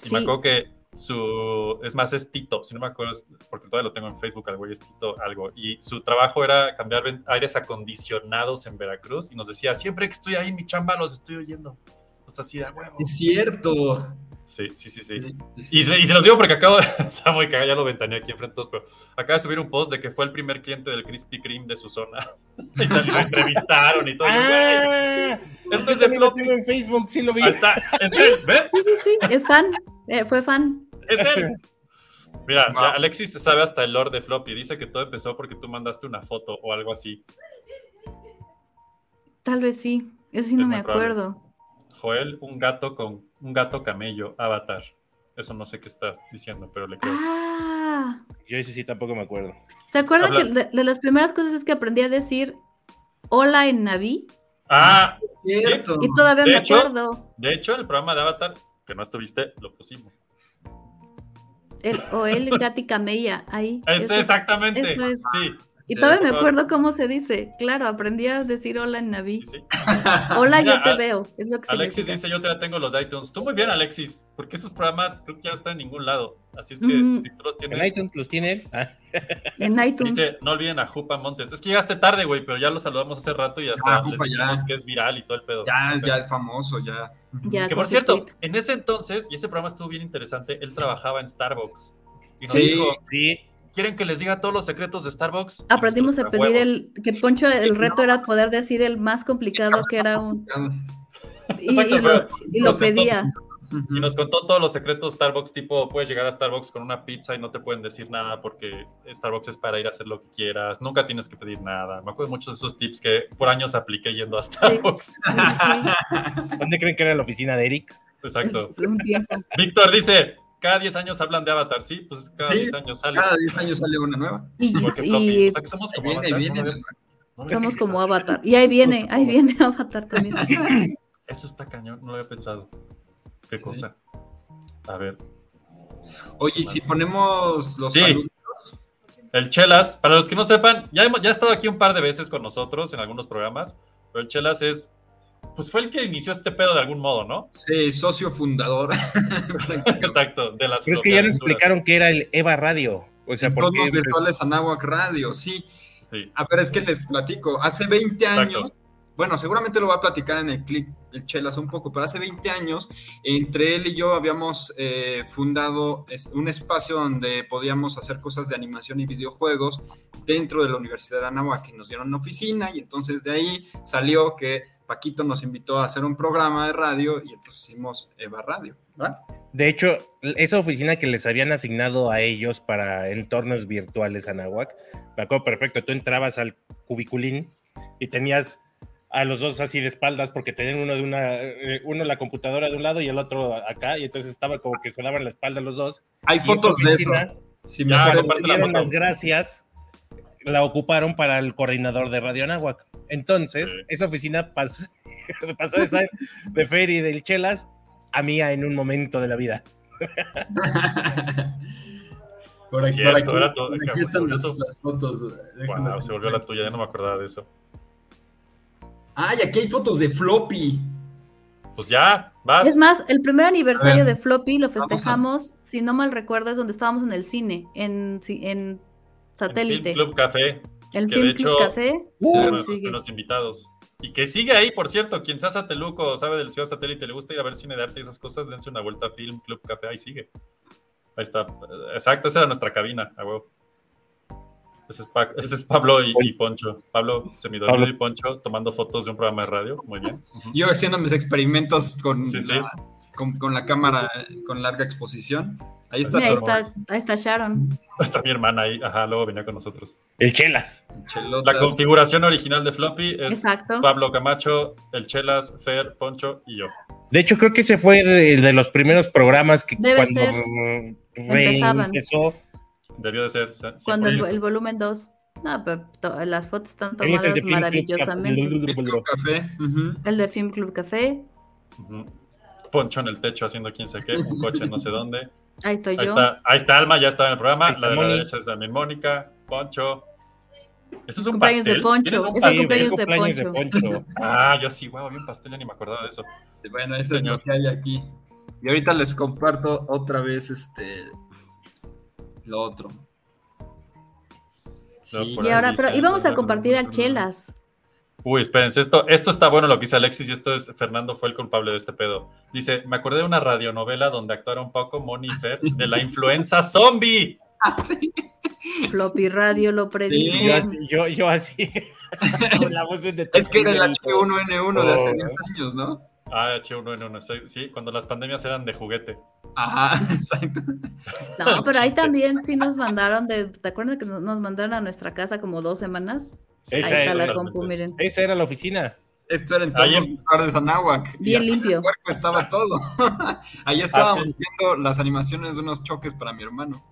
Y Sí. me acuerdo que su, es más, es Tito, si no me acuerdo, porque todavía lo tengo en Facebook, al güey es Tito algo. Y su trabajo era cambiar aires acondicionados en Veracruz y nos decía, siempre que estoy ahí mi chamba los estoy oyendo. Pues así de huevo. Es cierto. Sí, sí, sí, sí. Sí, sí, Y, se, y se los digo porque acabo de. Está muy cagado, ya lo ventaneé aquí enfrente todos, pero acaba de subir un post de que fue el primer cliente del Krispy Kreme de su zona. y lo entrevistaron y todo. Y ¡Ah! esto es de lo Floppy. tengo en Facebook, sí lo vi. Está. Es él, ¿ves? Sí, sí, sí, es fan, eh, fue fan. Es él. Mira, Wow. ya Alexis sabe hasta el lore de Floppy. Dice que todo empezó porque tú mandaste una foto o algo así. Tal vez sí, eso sí Es no me probable. acuerdo. Joel, un gato con un gato camello, avatar. Eso no sé qué está diciendo, pero le creo. Ah, Yo ese sí tampoco me acuerdo. ¿te acuerdas Habla- que de, de las primeras cosas es que aprendí a decir hola en Naví? Ah, Cierto. Y todavía De me hecho- acuerdo. de hecho, el programa de Avatar, que no estuviste, lo pusimos. El, o el Gati Cameya, ahí. Es Eso exactamente. eso es. Sí. Y todavía me acuerdo cómo se dice. Claro, aprendí a decir hola en Naví. sí, sí. Hola, Mira, yo te veo. Es lo que Alexis significa. dice, yo te la tengo los iTunes. Tú muy bien, Alexis, porque esos programas creo que ya no están en ningún lado. Así es que Ujú. si tú los En tienes... iTunes los tienen. Ah, En iTunes. Dice, no olviden a Jupa Montes. Es que llegaste tarde, güey, pero ya lo saludamos hace rato y hasta les Jupa, ya. dijimos que es viral y todo el pedo. Ya, ya es famoso, ya. ya, Que por cierto, tweet. en ese entonces, y ese programa estuvo bien interesante, él trabajaba en Starbucks. Y Sí. dijo, sí. ¿Quieren que les diga todos los secretos de Starbucks? Aprendimos a pedir el. Que Poncho, el reto era poder decir el más complicado que era un. Y, Exacto, y lo, y pedía. Y nos contó todos los secretos de Starbucks, tipo, puedes llegar a Starbucks con una pizza y no te pueden decir nada porque Starbucks es para ir a hacer lo que quieras, nunca tienes que pedir nada. Me acuerdo muchos de esos tips que por años apliqué yendo a Starbucks. Sí, sí, ¿Dónde creen que era la oficina de Eric? Exacto. Víctor dice, cada 10 años hablan de Avatar, sí, pues cada Sí, 10 años sale. Cada 10 años sale una nueva. Y, Igual que y Floppy. O sea que somos como Viene, Avatar, viene. ¿no? No había somos como pensado. Avatar. Y ahí viene, ahí viene Avatar también. Eso está cañón, no lo había pensado. Qué Sí. cosa. A ver. Oye, y si ponemos los Sí. saludos. El Chelas, para los que no sepan, ya, hemos- ya ha estado aquí un par de veces con nosotros en algunos programas, pero el Chelas es, pues fue el que inició este pedo de algún modo, ¿no? Sí, socio fundador. Exacto, de las Pero es que ya nos explicaron que era el Eva Radio. O sea, ¿por Todos qué? los virtuales Anáhuac Radio, sí. Sí, A ver, es que les platico. Hace 20 Exacto. años, bueno, seguramente lo va a platicar en el clip, el Chelas un poco, pero hace 20 años, entre él y yo habíamos eh, fundado un espacio donde podíamos hacer cosas de animación y videojuegos dentro de la Universidad de Anáhuac, y nos dieron una oficina, y entonces de ahí salió que Paquito nos invitó a hacer un programa de radio, y entonces hicimos Eva Radio, ¿verdad? De hecho, esa oficina que les habían asignado a ellos para entornos virtuales Anahuac, me acuerdo perfecto, tú entrabas al cubiculín y tenías a los dos así de espaldas porque tenían uno de una, eh, uno la computadora de un lado y el otro acá, y entonces estaba como que se daban la espalda los dos. Hay fotos de eso. oficina, Si me las gracias, la ocuparon para el coordinador de Radio Anáhuac. Entonces, Sí. esa oficina pasó, pasó de Ferry del Chelas a mía en un momento de la vida. por aquí, Cierto, por aquí- era todo- por aquí están las, las fotos. wow, se volvió la tuya, ya no me acordaba de eso. Ay, aquí hay fotos de Floppy. Pues ya, vas. Es más, el primer aniversario de Floppy lo a- festejamos, si no mal recuerdo, es donde estábamos en el cine, en, en satélite. Film Club Café, El que Film de Club hecho- Café. uno de ahí los sigue. primeros invitados. Y que sigue ahí, por cierto, quien sea Sateluco o sabe del Ciudad Satélite, le gusta ir a ver cine de arte y esas cosas, dense una vuelta a Film Club Café, ahí sigue. Ahí está. Exacto, esa era nuestra cabina, a huevo. Ese es, Pa- ese es Pablo y, y Poncho. Pablo semidormido Pablo. y Poncho tomando fotos de un programa de radio. Muy bien. Yo haciendo mis experimentos con, Sí, sí. La, con, con la cámara con larga exposición. Ahí está ahí está, ahí está Sharon. Está mi hermana ahí. Ajá, luego venía con nosotros. El Chelas. Chelotas. La configuración original de Floppy es Exacto. Pablo Camacho, el Chelas, Fer, Poncho y yo. De hecho, creo que ese fue de, de los primeros programas que Debe cuando Empezaban. empezó. Debió de ser. sí, Cuando el, 100%. el volumen 2. No, pero las fotos están Él es el tomadas Club maravillosamente. Club Café. El de Film Club Café. Poncho en el techo haciendo quién sé qué, un coche no sé dónde. Ahí estoy Ahí yo. está, ahí está Alma, ya estaba en el programa. Ahí La de la derecha es también Mónica, Poncho. ¿Eso es un Cumpleaños de pastel? Poncho. ¿Tienen un Ese es pastel? cumpleaños de cumpleaños de Poncho. Poncho. Ah, yo sí, wow, bien pastel, ya ni me acordaba de eso. Bueno, Sí, eso es lo que hay aquí. Y ahorita les comparto otra vez este lo otro. Sí. Y ahora, pero íbamos a compartir al Chelas. Uy, espérense, esto, esto está bueno lo que dice Alexis y esto es Fernando fue el culpable de este pedo. Dice, me acordé de una radionovela donde actuaron un poco Moni y Fer de la influenza zombie. Ah, sí. Floppy Radio lo predijo. Sí, Yo así, yo, yo así. Con la voz de Es que era el H1N1 de hace Oh. 10 años, ¿no? Ah, H1N1, sí, cuando las pandemias eran de juguete. Ajá, exacto. No, pero ahí también sí nos mandaron de. ¿Te acuerdas que nos nos mandaron a nuestra casa como dos semanas? Esa ahí está era, la compu, miren. esa era la oficina. Esto era los lugares de Anáhuac. Y Bien limpio. puerco estaba todo. Ahí estábamos Así. haciendo las animaciones de unos choques para mi hermano.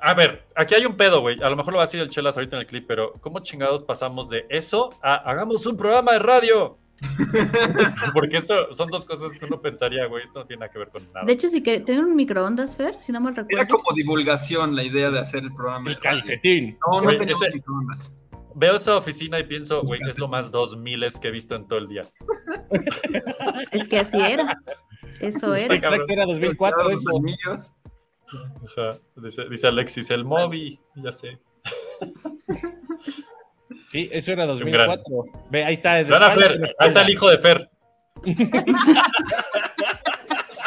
A ver, aquí hay un pedo, güey. A lo mejor lo va a decir el Chelas ahorita en el clip, pero ¿cómo chingados pasamos de eso a hagamos un programa de radio? Porque eso son dos cosas que uno pensaría, güey, esto no tiene nada que ver con nada. De hecho, si que tienen un microondas, Fer, si no mal Era recuerdo. como divulgación la idea de hacer el programa. El calcetín. No, no Güey, teníamos ese- microondas. Veo esa oficina y pienso, güey, es lo más 2000 que he visto en todo el día. Es que así era. Eso era. Exacto, era 2004 Los eso. anillos. Ajá. Dice, dice Alexis, el Moby, ya sé. Sí, eso era Un gran- 2004. Ve, ahí está. Fer, ahí está el hijo de Fer.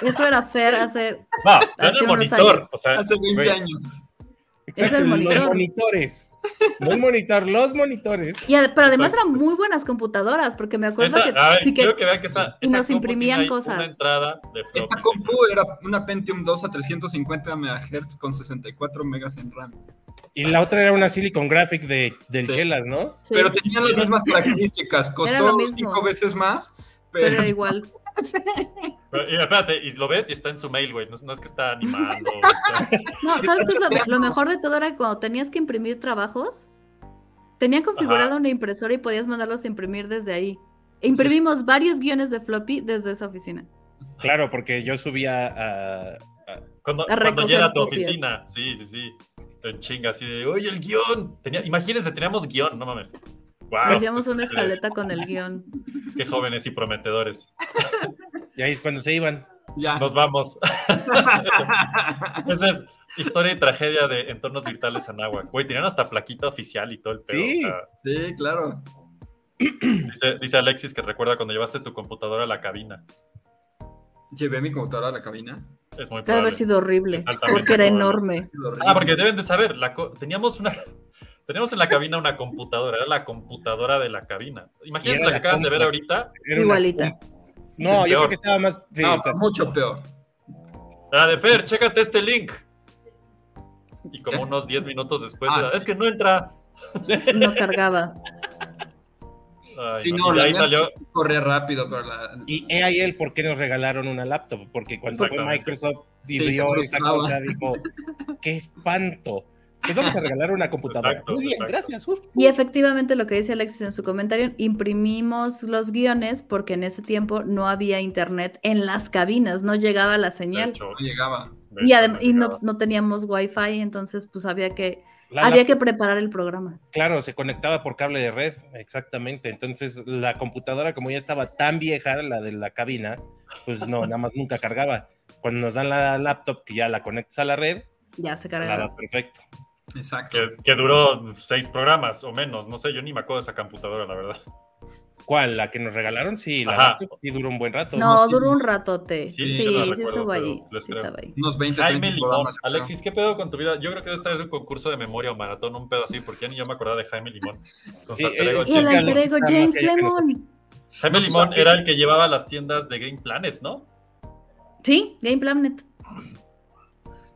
Eso era Fer hace. No, Hace el unos monitor. años. O sea, Hace 20 güey, años. Exacto, Es el Los monitor. monitores. El monitor, los monitores. Y pero además eran muy buenas computadoras, porque me acuerdo esa- que, a ver, sí que quiero que vean que esa, y esa nos imprimían cosas. Una entrada de Esta compu era una Pentium 2 a 350 MHz con 64 megas en RAM. Y la otra era una Silicon Graphic de, del Sí. Chelas, ¿no? sí, Pero tenía las mismas características. Costó cinco veces más. pero Pero, era igual. Pero, y espérate, y lo ves y está en su mail, güey. No, es- no es que está animando. No, ¿sabes qué es lo, lo mejor de todo? Era cuando tenías que imprimir trabajos, tenían configurada una impresora y podías mandarlos a imprimir desde ahí. E imprimimos varios guiones de floppy desde esa oficina. Claro, porque yo subía a. a- Cuando, A cuando llega a tu copias. oficina. Sí, sí, sí. En chinga, así de, oye, el guion. Tenía, imagínense, teníamos guion, no mames. Wow, Hacíamos una escaleta con el guion. Qué jóvenes y prometedores. y ahí es cuando se iban. ya. Nos vamos. Esa es historia y tragedia de entornos virtuales Anáhuac. Güey, tenían hasta plaquita oficial y todo el pedo. Sí. o sea, Sí, claro. dice, dice Alexis que recuerda cuando llevaste tu computadora a la cabina. Llevé mi computadora a la cabina. Es muy Debe probable. haber sido horrible, porque era enorme. Ah, porque deben de saber, la teníamos una... Teníamos en la cabina una computadora, era la computadora de la cabina. Imagínense la que acaban de ver ahorita. Igualita. No, yo peor. creo que estaba más. Sí, No, mucho peor. La de Fer, chécate este link. Y como unos 10 minutos después, Ah, sí. es que no entra. No cargaba. Ay, Sí, no, la ahí salió. corría rápido, pero la... Y he ahí el por qué nos regalaron una laptop, porque cuando fue. Microsoft y Sí, vio esa frustraba. cosa, dijo, qué espanto. Pues vamos a regalar una computadora. Exacto, Muy bien, exacto. gracias. uh. Y efectivamente lo que dice Alexis en su comentario, imprimimos los guiones porque en ese tiempo no había internet en las cabinas, no llegaba la de señal. hecho, no llegaba. de Y, adem- y no, no teníamos wifi, entonces pues había que, La había que preparar el programa. Claro, se conectaba por cable de red, exactamente. Entonces la computadora, como ya estaba tan vieja, la de la cabina, pues no, nada más nunca cargaba. Cuando nos dan la laptop, que ya la conectas a la red, Ya se da perfecto. Exacto. Que, que duró seis programas o menos. No sé, yo ni me acuerdo de esa computadora, la verdad. ¿Cuál? ¿La que nos regalaron? Sí, la Ajá. laptop sí duró un buen rato. No, duró un ratote. Sí, Sí, sí, estuvo ahí. Sí creo. estaba ahí. Unos 20, Jaime 30 Limón. Alexis, ¿qué pedo con tu vida? Yo creo que debe estar un concurso de memoria o maratón, un pedo así, porque ya ni yo me acordaba de Jaime Limón. Con Sí, eh, el James. James Lemon. Jaime Limón era el que llevaba las tiendas de Game Planet, ¿no? Sí, Game Planet.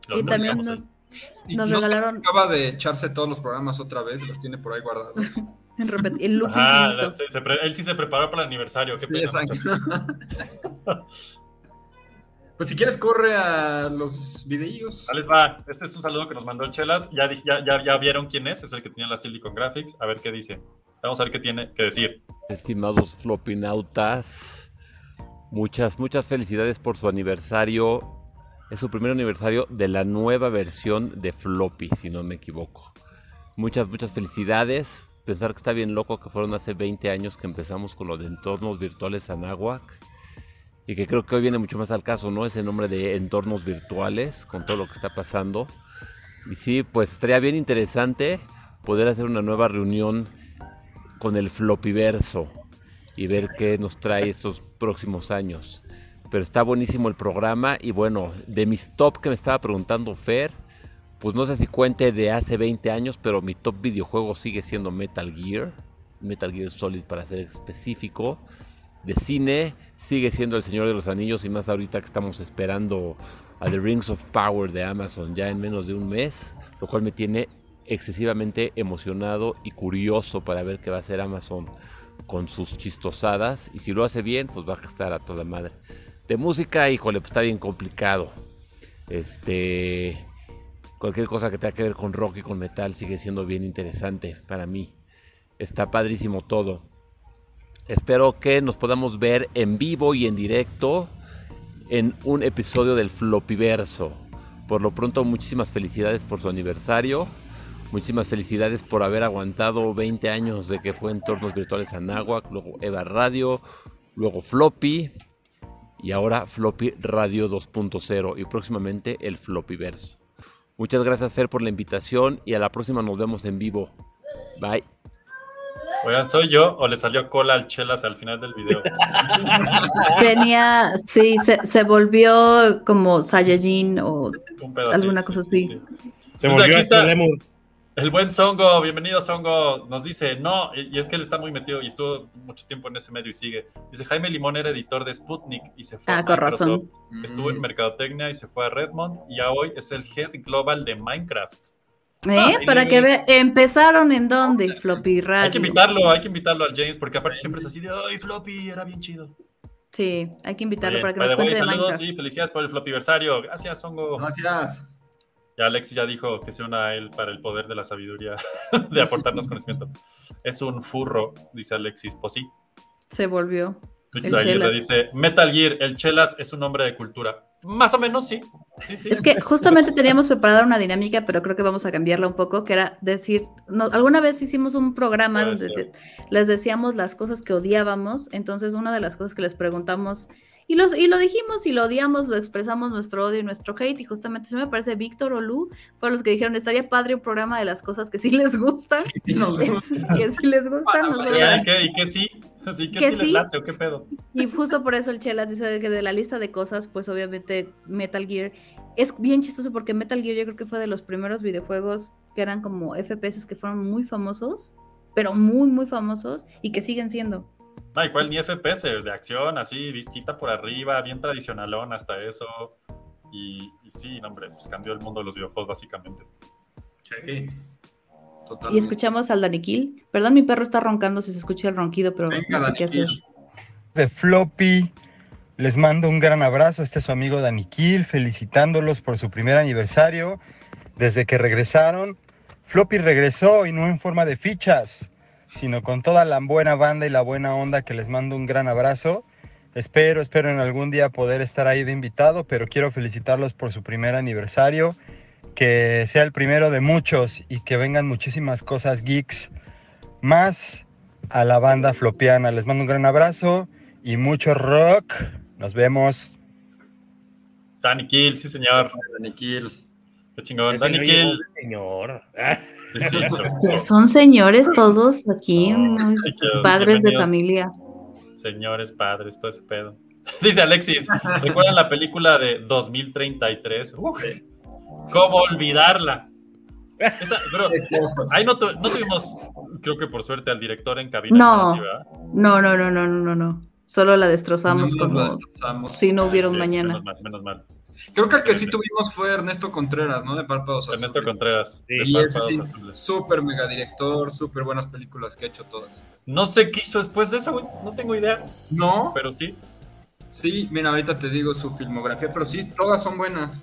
Los Y también nos, nos no regalaron acaba de echarse todos los programas otra vez y los tiene por ahí guardados. en repet- el loop Ajá, infinito. se- se pre- él sí se preparó para el aniversario. Qué Sí, pena, exacto. muchachos. Pues si quieres, corre a los videillos. Les va. Este es un saludo que nos mandó el Chelas. Ya, ya, ya, ya vieron quién es. Es el que tenía la Silicon Graphics. A ver qué dice. Vamos a ver qué tiene que decir. Estimados flopinautas, muchas, muchas felicidades por su aniversario. Es su primer aniversario de la nueva versión de Floppy, si no me equivoco. Muchas, muchas felicidades. Pensar que está bien loco que fueron hace 20 años que empezamos con lo de entornos virtuales Anáhuac. Y que creo que hoy viene mucho más al caso, ¿no? Ese nombre de entornos virtuales, con todo lo que está pasando. Y sí, pues estaría bien interesante poder hacer una nueva reunión con el flopiverso y ver qué nos trae estos próximos años. Pero está buenísimo el programa y bueno, de mis top que me estaba preguntando Fer, pues no sé si cuente de hace 20 años, pero mi top videojuego sigue siendo Metal Gear, Metal Gear Solid para ser específico. De cine sigue siendo El Señor de los Anillos y más ahorita que estamos esperando a The Rings of Power de Amazon ya en menos de un mes, lo cual me tiene excesivamente emocionado y curioso para ver qué va a hacer Amazon con sus chistosadas y si lo hace bien pues va a estar a toda madre. De música, híjole, pues está bien complicado. Este cualquier cosa que tenga que ver con rock y con metal sigue siendo bien interesante para mí. Está padrísimo todo. Espero que nos podamos ver en vivo y en directo en un episodio del Flopiverso. Por lo pronto, muchísimas felicidades por su aniversario. Muchísimas felicidades por haber aguantado 20 años de que fue entornos virtuales Anáhuac, luego Eva Radio, luego Floppy y ahora Floppy Radio 2.0 y próximamente el Floppyverso. Muchas gracias Fer por la invitación y a la próxima nos vemos en vivo. Bye. Oigan, ¿soy yo o le salió cola al Chelas al final del video? Tenía, sí, se, se volvió como Saiyajin o alguna cosa sí, así. sí. Se Pues volvió aquí hasta está. Lemur. El buen Songo, bienvenido Songo, nos dice, no, y es que él está muy metido y estuvo mucho tiempo en ese medio y sigue. Dice, Jaime Limón era editor de Sputnik y se fue Ah, a con razón. Estuvo en Mercadotecnia y se fue a Redmond y ya hoy es el Head Global de Minecraft. ¿Eh? Para que ve, empezaron en dónde, Floppy Radio. Hay que invitarlo, hay que invitarlo al James porque aparte siempre es así de, ay, Floppy, era bien chido. Sí, hay que invitarlo para que nos cuente de saludos Minecraft. y felicidades por el Floppyversario. Gracias, Songo. Gracias. Ya Alexis ya dijo que se una a él para el poder de la sabiduría, de aportarnos conocimiento. Es un furro, dice Alexis. Pues sí. Se volvió. El Chelas. dice, Metal Gear, el Chelas es un hombre de cultura. Más o menos, sí. Sí, sí. Es que justamente teníamos preparada una dinámica, pero creo que vamos a cambiarla un poco, que era decir, no, alguna vez hicimos un programa Puede donde te- les decíamos las cosas que odiábamos, entonces una de las cosas que les preguntamos, y, los, y lo dijimos y lo odiamos, lo expresamos nuestro odio y nuestro hate, y justamente se me parece Víctor o Lu fueron los que dijeron, estaría padre un programa de las cosas que sí les gustan, Sí nos gusta. que sí les gustan, no solo Sí, las ¿Y que, y que sí? Así que, Que sí, les sí. late, ¿o qué pedo? Y justo por eso el Chelas dice que de la lista de cosas, pues obviamente Metal Gear es bien chistoso porque Metal Gear yo creo que fue de los primeros videojuegos que eran como FPS que fueron muy famosos, pero muy, muy famosos y que siguen siendo. No, igual ni FPS, de acción, así, vistita por arriba, bien tradicionalón hasta eso. Y, y sí, no, hombre, pues cambió el mundo de los videojuegos básicamente. Sí. Y Totalmente. escuchamos al Daniquil. Perdón, mi perro está roncando si se escucha el ronquido, pero Venga, no sé qué hacer. De Floppy. Les mando un gran abrazo. Este es su amigo Daniquil, felicitándolos por su primer aniversario. Desde que regresaron, Floppy regresó y no en forma de fichas, sino con toda la buena banda y la buena onda que les mando un gran abrazo. Espero, espero en algún día poder estar ahí de invitado, pero quiero felicitarlos por su primer aniversario. Que sea el primero de muchos y que vengan muchísimas cosas geeks más a la banda flopiana. Les mando un gran abrazo y mucho rock. Nos vemos. Kill, sí señor. Daniquil. Qué chingón. No señor. Que son señores todos aquí, padres de familia. Señores, padres, todo ese pedo. Dice Alexis, ¿recuerdan la película de 2033? Uf, ¿Cómo olvidarla? Esa, ahí no, tu- no tuvimos, creo que por suerte, al director en cabina. No. No, no, no, no, no, no, no. Solo la destrozamos la como destrozamos. si no hubiera un Sí, mañana. Menos mal, menos mal. Creo que el que sí tuvimos fue Ernesto Contreras, ¿no? De Párpados Azules. Ernesto Contreras. Sí. Y ese sí, súper mega director, súper buenas películas que ha hecho todas. No sé qué hizo después de eso, güey. No tengo idea, No, pero sí. sí, mira, ahorita te digo su filmografía, pero sí, todas son buenas.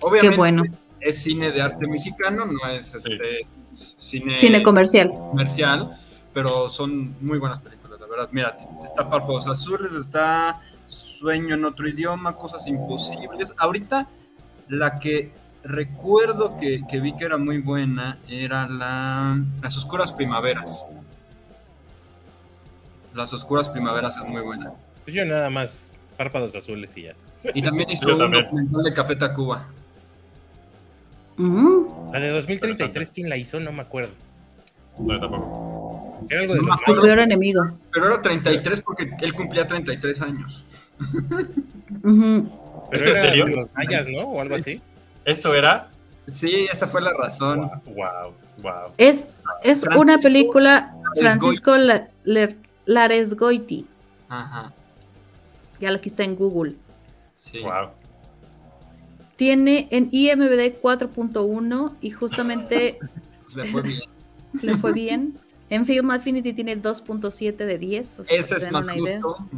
Obviamente Qué bueno. es cine de arte mexicano, no es este cine, Cine comercial. comercial, pero son muy buenas películas, la verdad. Mira, está Párpados Azules, está Sueño en otro idioma, Cosas Imposibles. Ahorita la que recuerdo que, que vi que era muy buena era la Las Oscuras Primaveras. Las Oscuras Primaveras es muy buena. Pues yo nada más párpados azules y ya. Y también hizo Yo un también. documental de Café Tacuba. La de 2033, ¿quién la hizo? No me acuerdo. No, tampoco. Era algo de No peor enemigo. Pero era 33 porque él cumplía 33 años. Ujú. Pero ¿Es en serio? los mayas, ¿no? O algo así. Eso era. Sí, esa fue la razón. Wow, wow. Es, es Francisco una película Laresgoiti. Francisco La- Laresgoiti. Ajá, Ya aquí está en Google. sí. Wow. Tiene en IMBD 4.1 y justamente Pues le fue bien. le fue bien. En Film Affinity tiene 2.7 de 10. o sea, Ese que es más una idea. justo.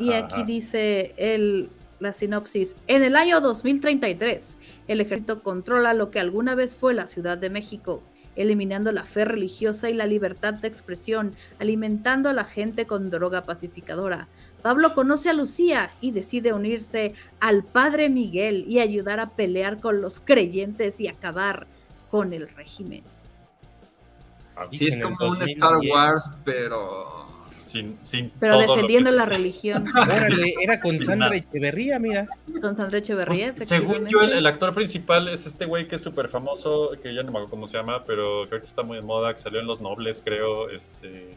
Y aquí ajá. dice el, la sinopsis. En el año 2033, el ejército controla lo que alguna vez fue la Ciudad de México eliminando la fe religiosa y la libertad de expresión, alimentando a la gente con droga pacificadora. Pablo conoce a Lucía y decide unirse al padre Miguel y ayudar a pelear con los creyentes y acabar con el régimen. Sí, es como un 2010. Star Wars, pero. Sin, sin Pero defendiendo que- la religión Órale, era con Sin Sandra nada. Echeverría, mira. con Sandra Echeverría. Pues, según yo, el, actor principal es este güey que es súper famoso, que ya no me acuerdo cómo se llama, pero creo que está muy de moda, que salió en Los Nobles, creo. Este...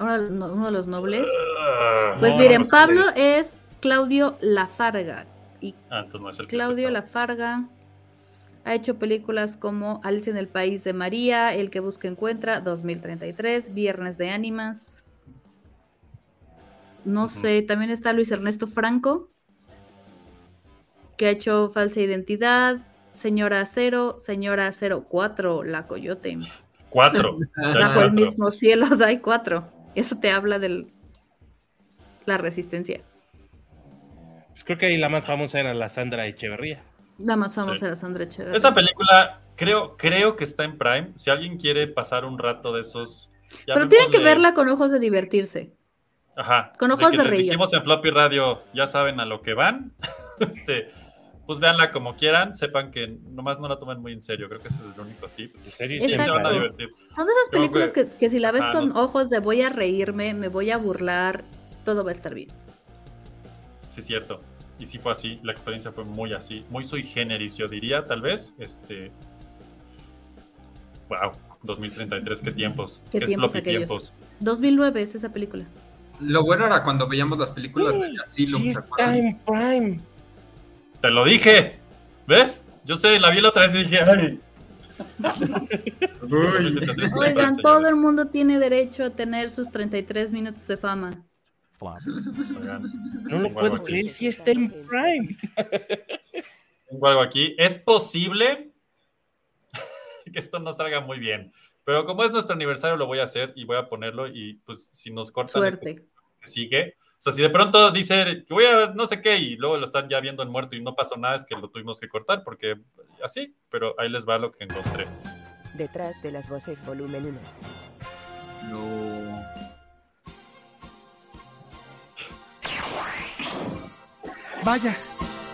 Uno de los- uno de los nobles. Ah, Pues no, miren, no. Pablo es Claudio Lafarga. Y Ah, entonces no es el que Claudio. Lafarga ha hecho películas como Alicia en el País de María, El que busca encuentra, 2033, Viernes de Ánimas. No sé, también está Luis Ernesto Franco, que ha hecho Falsa Identidad, Señora Acero, Señora Acero 4, La Coyote. Cuatro. Bajo el mismo cielo o sea, hay cuatro. Eso te habla de la resistencia. Pues creo que ahí la más famosa era la Sandra Echeverría. La más famosa Sí. era Sandra Echeverría. Esa película creo, creo que está en Prime. Si alguien quiere pasar un rato de esos... Pero tiene que verla con ojos de divertirse. Ajá. con ojos que de les reír. dijimos en Floppy Radio, ya saben a lo que van. este, pues véanla como quieran. Sepan que nomás no la tomen muy en serio. Creo que ese es el único tip. Se van a divertir. Son de esas películas que- que, que si la ves con no ojos de voy a reírme, me voy a burlar, todo va a estar bien. Sí, es cierto. Y sí fue así. La experiencia fue muy así. Muy sui generis, yo diría, tal vez. Este. Wow. 2033, qué tiempos. Qué tiempos aquellos. tiempos. 2009 es esa película. Lo bueno era cuando veíamos las películas de Asylum, en Prime. Te lo dije. ¿Ves? Yo sé, la vi la otra vez y dije, ay. Oigan, todo el mundo tiene derecho a tener sus 33 minutos de fama. No lo puedo creer si está en Prime. Tengo algo aquí. Es posible que esto no salga muy bien. Pero como es nuestro aniversario, lo voy a hacer y voy a ponerlo. Y pues si nos cortan Suerte. que sigue. O sea, si de pronto dice que voy a ver no sé qué y luego lo están ya viendo en muerto y no pasó nada, es que lo tuvimos que cortar porque así. Pero ahí les va lo que encontré. Detrás de las voces volumen 1. No. Vaya,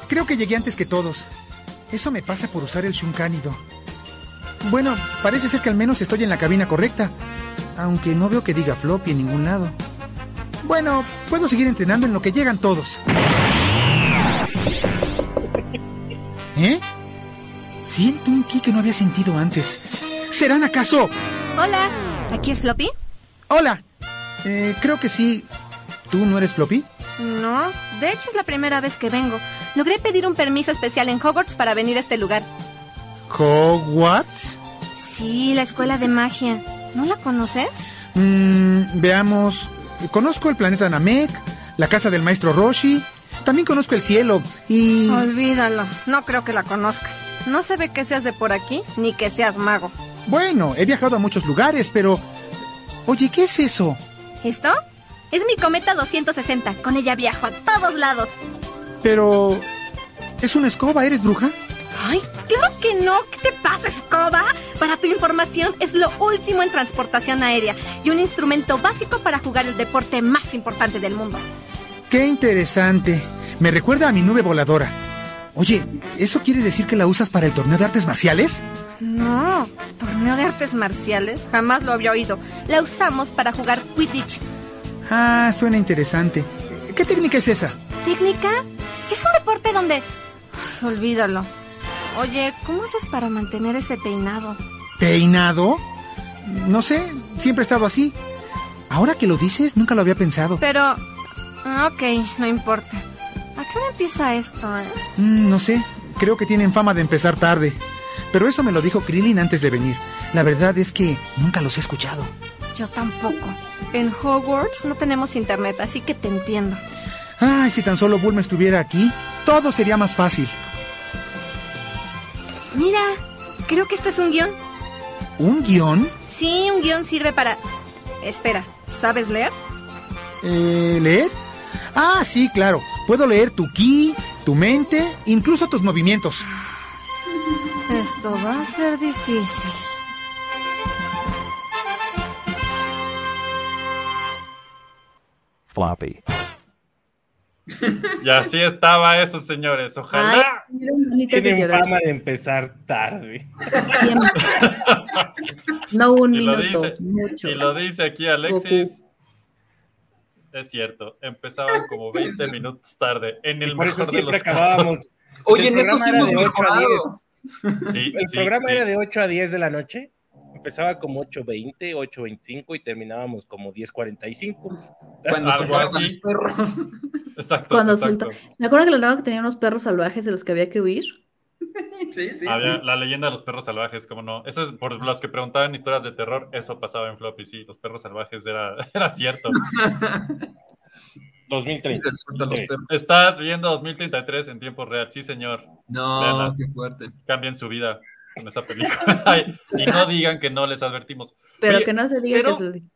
creo que llegué antes que todos. Eso me pasa por usar el Shunkanido. Bueno, parece ser que al menos estoy en la cabina correcta. Aunque no veo que diga floppy en ningún lado. Bueno, puedo seguir entrenando en lo que llegan todos. ¿Eh? Siento un ki que no había sentido antes. ¿Serán acaso? Hola, ¿aquí es Floppy? Hola. Eh, creo que sí. ¿Tú no eres floppy? No, de hecho es la primera vez que vengo. Logré pedir un permiso especial en Hogwarts para venir a este lugar. ¿Hogwarts? Sí, la escuela de magia. ¿No la conoces? Mm, veamos. Conozco el planeta Namek, la casa del maestro Roshi. También conozco el cielo y... Olvídalo, no creo que la conozcas. No se ve que seas de por aquí ni que seas mago. Bueno, he viajado a muchos lugares, pero... Oye, ¿qué es eso? ¿Esto? Es mi cometa 260. Con ella viajo a todos lados. Pero... ¿Es una escoba? ¿Eres bruja? Ay, claro que no. ¿Qué te pasa, escoba? Para tu información, es lo último en transportación aérea y un instrumento básico para jugar el deporte más importante del mundo. Qué interesante. Me recuerda a mi nube voladora. Oye, ¿eso quiere decir que la usas para el torneo de artes marciales? No, torneo de artes marciales. Jamás lo había oído. La usamos para jugar Quidditch. Ah, suena interesante. ¿Qué técnica es esa? ¿Técnica? Es un deporte donde... Uf, olvídalo. Oye, ¿cómo haces para mantener ese peinado? ¿Peinado? No sé, siempre he estado así. Ahora que lo dices, nunca lo había pensado. Pero... Ok, no importa. ¿A qué hora empieza esto, eh? Mm, no sé, creo que tienen fama de empezar tarde. Pero eso me lo dijo Krillin antes de venir. La verdad es que nunca los he escuchado. Yo tampoco. En Hogwarts no tenemos internet, así que te entiendo. Ay, si tan solo Bulma estuviera aquí, todo sería más fácil. Mira, creo que esto es un guion. ¿Un guion? Sí, un guion sirve para... Espera, ¿sabes leer? Eh, ¿Leer? Ah, sí, claro. Puedo leer tu ki, tu mente, incluso tus movimientos. Esto va a ser difícil. Floppy. Y así estaba eso, señores. Ojalá. Ay, de Tienen fama de empezar tarde. Siempre. No un Y lo minuto, dice- muchos. Y lo dice aquí Alexis. Es cierto, empezaban como 20 minutos tarde. En el Y por eso mejor de siempre los acabábamos. casos. Oye, en eso sí hemos de mejorado. Sí, El sí, programa sí. era de 8 a 10 de la noche. Empezaba como 8.20, 8.25 y terminábamos como 10.45. Cuando soltaban a los perros. Exacto. Cuando exacto. Me acuerdo que la que tenía unos perros salvajes de los que había que huir. Sí, sí, Había sí. la leyenda de los perros salvajes, como no. Eso es por los que preguntaban historias de terror, eso pasaba en Floppy, sí. Los perros salvajes era, era cierto. 2030. Suelta los perros. Estás viendo 2033 en tiempo real, sí, señor. No, qué fuerte. Cambien su vida con esa película. Y no digan que no les advertimos. Pero Oye, que no se diga cero, que su-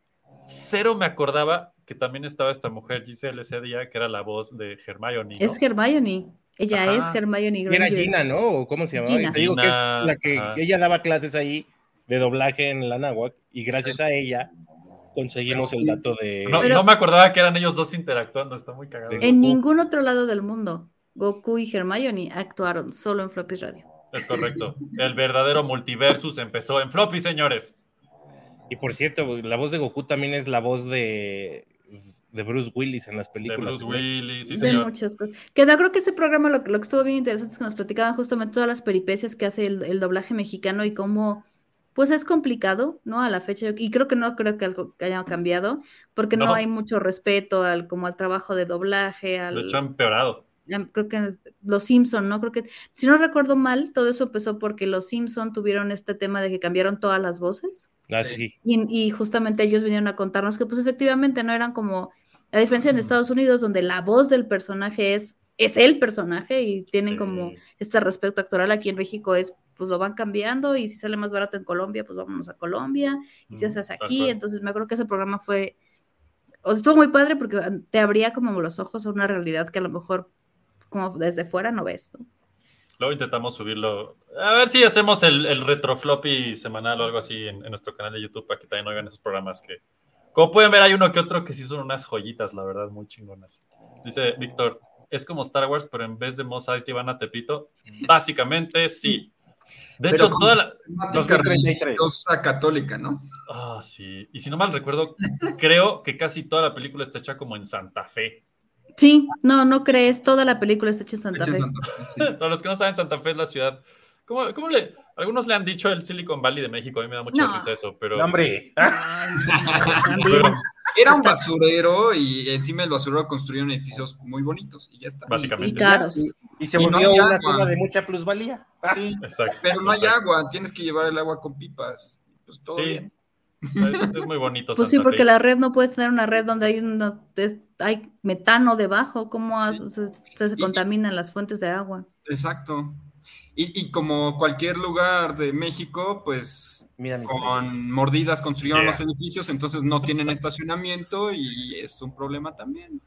Cero me acordaba que también estaba esta mujer, Giselle, ese día, que era la voz de Hermione. ¿no? Es Hermione. Ella Ajá. es Hermione Y era Granger. Gina, ¿no? ¿O ¿Cómo se llamaba? Gina. Y te digo que es la que ajá. ella daba clases ahí de doblaje en la y gracias a ella conseguimos el dato de... No, Pero- no me acordaba que eran ellos dos interactuando, está muy cagado. En ningún otro lado del mundo, Goku y Hermione actuaron solo en Floppy Radio. Es correcto. El verdadero multiversus empezó en Floppy, señores. Y por cierto, la voz de Goku también es la voz de, de Bruce Willis en las De películas. Bruce Willis, sí, de señor. muchas cosas. Que no creo que ese programa lo, lo que estuvo bien interesante es que nos platicaban justamente todas las peripecias que hace el, el doblaje mexicano y cómo, pues es complicado, ¿no? A la fecha. Y creo que no creo que algo haya cambiado, porque no, No. hay mucho respeto al, como al trabajo de doblaje, al, De hecho, ha empeorado. Creo que los Simpson, ¿no? Creo que, si no recuerdo mal, todo eso empezó porque los Simpson tuvieron este tema de que cambiaron todas las voces. Ah, sí. Y, y justamente ellos vinieron a contarnos que pues efectivamente no eran como, a diferencia en Estados Unidos, donde la voz del personaje es, es el personaje y tienen Sí. como este respeto actoral, aquí en México es, pues lo van cambiando y si sale más barato en Colombia, pues vámonos a Colombia y si haces aquí, entonces me acuerdo que ese programa fue, o sea, estuvo muy padre porque te abría como los ojos a una realidad que a lo mejor como desde fuera no ves, ¿no? Luego intentamos subirlo. A ver si hacemos el, el retro floppy semanal o algo así en, en nuestro canal de YouTube para que también oigan esos programas que, como pueden ver, hay uno que otro que sí son unas joyitas, la verdad, muy chingonas. Dice Víctor, es como Star Wars, pero en vez de Mos Eisley van a Tepito. Básicamente, sí. De Pero hecho, con toda la. temática 2033. religiosa católica, ¿no? Ah, sí. Y si no mal recuerdo, creo que casi toda la película está hecha como en Santa Fe. Sí, no, no crees, toda la película está hecha en Santa en Fe. Santa Fe, sí. Para los que no saben, Santa Fe es la ciudad. ¿Cómo, cómo le.? Algunos le han dicho el Silicon Valley de México. A mí me da mucha No. risa eso, pero. No, hombre. Pero Era un basurero y encima del basurero construyeron edificios muy bonitos y ya está. Básicamente. Y caros. Y se Y no volvió una agua. zona de mucha plusvalía. Sí, exacto. pero no hay exacto. agua, tienes que llevar el agua con pipas. Pues todo Sí. bien. Es, es muy bonito. Pues sí, porque Fe. la red no puedes tener una red donde hay una, es- hay metano debajo, ¿cómo Sí. se, se Y- contaminan las fuentes de agua? Exacto. Y, y como cualquier lugar de México, pues Mira con mordidas construyeron Yeah. los edificios, entonces no tienen estacionamiento y es un problema también.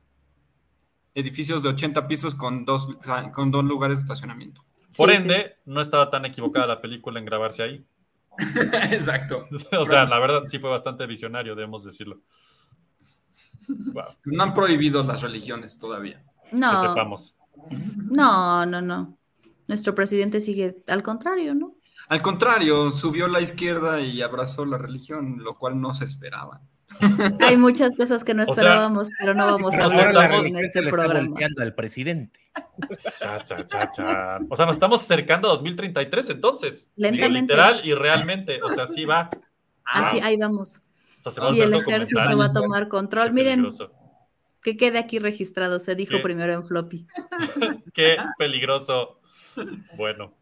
Edificios de 80 pisos con dos, con dos lugares de estacionamiento. Por Sí, ende, no estaba tan equivocada la película en grabarse ahí. Exacto. O sea, la verdad sí fue bastante visionario, debemos decirlo. Wow, No han prohibido las religiones todavía. que No, sepamos. no, no, no. Nuestro presidente sigue al contrario, ¿no? Al contrario, subió la izquierda y abrazó la religión, lo cual no se esperaba. Hay muchas cosas que no O sea, esperábamos, pero no vamos a nos hablar estamos- en este le está programa. volteando al presidente. Cha, cha, cha, cha. O sea, nos estamos acercando a 2033 entonces. Lentamente. Literal y realmente. O sea, sí va. Así, ahí vamos. O sea, se va a Y el ejército va a tomar control. Miren, que quede aquí registrado, se dijo ¿Qué? primero en floppy. Qué peligroso. Bueno,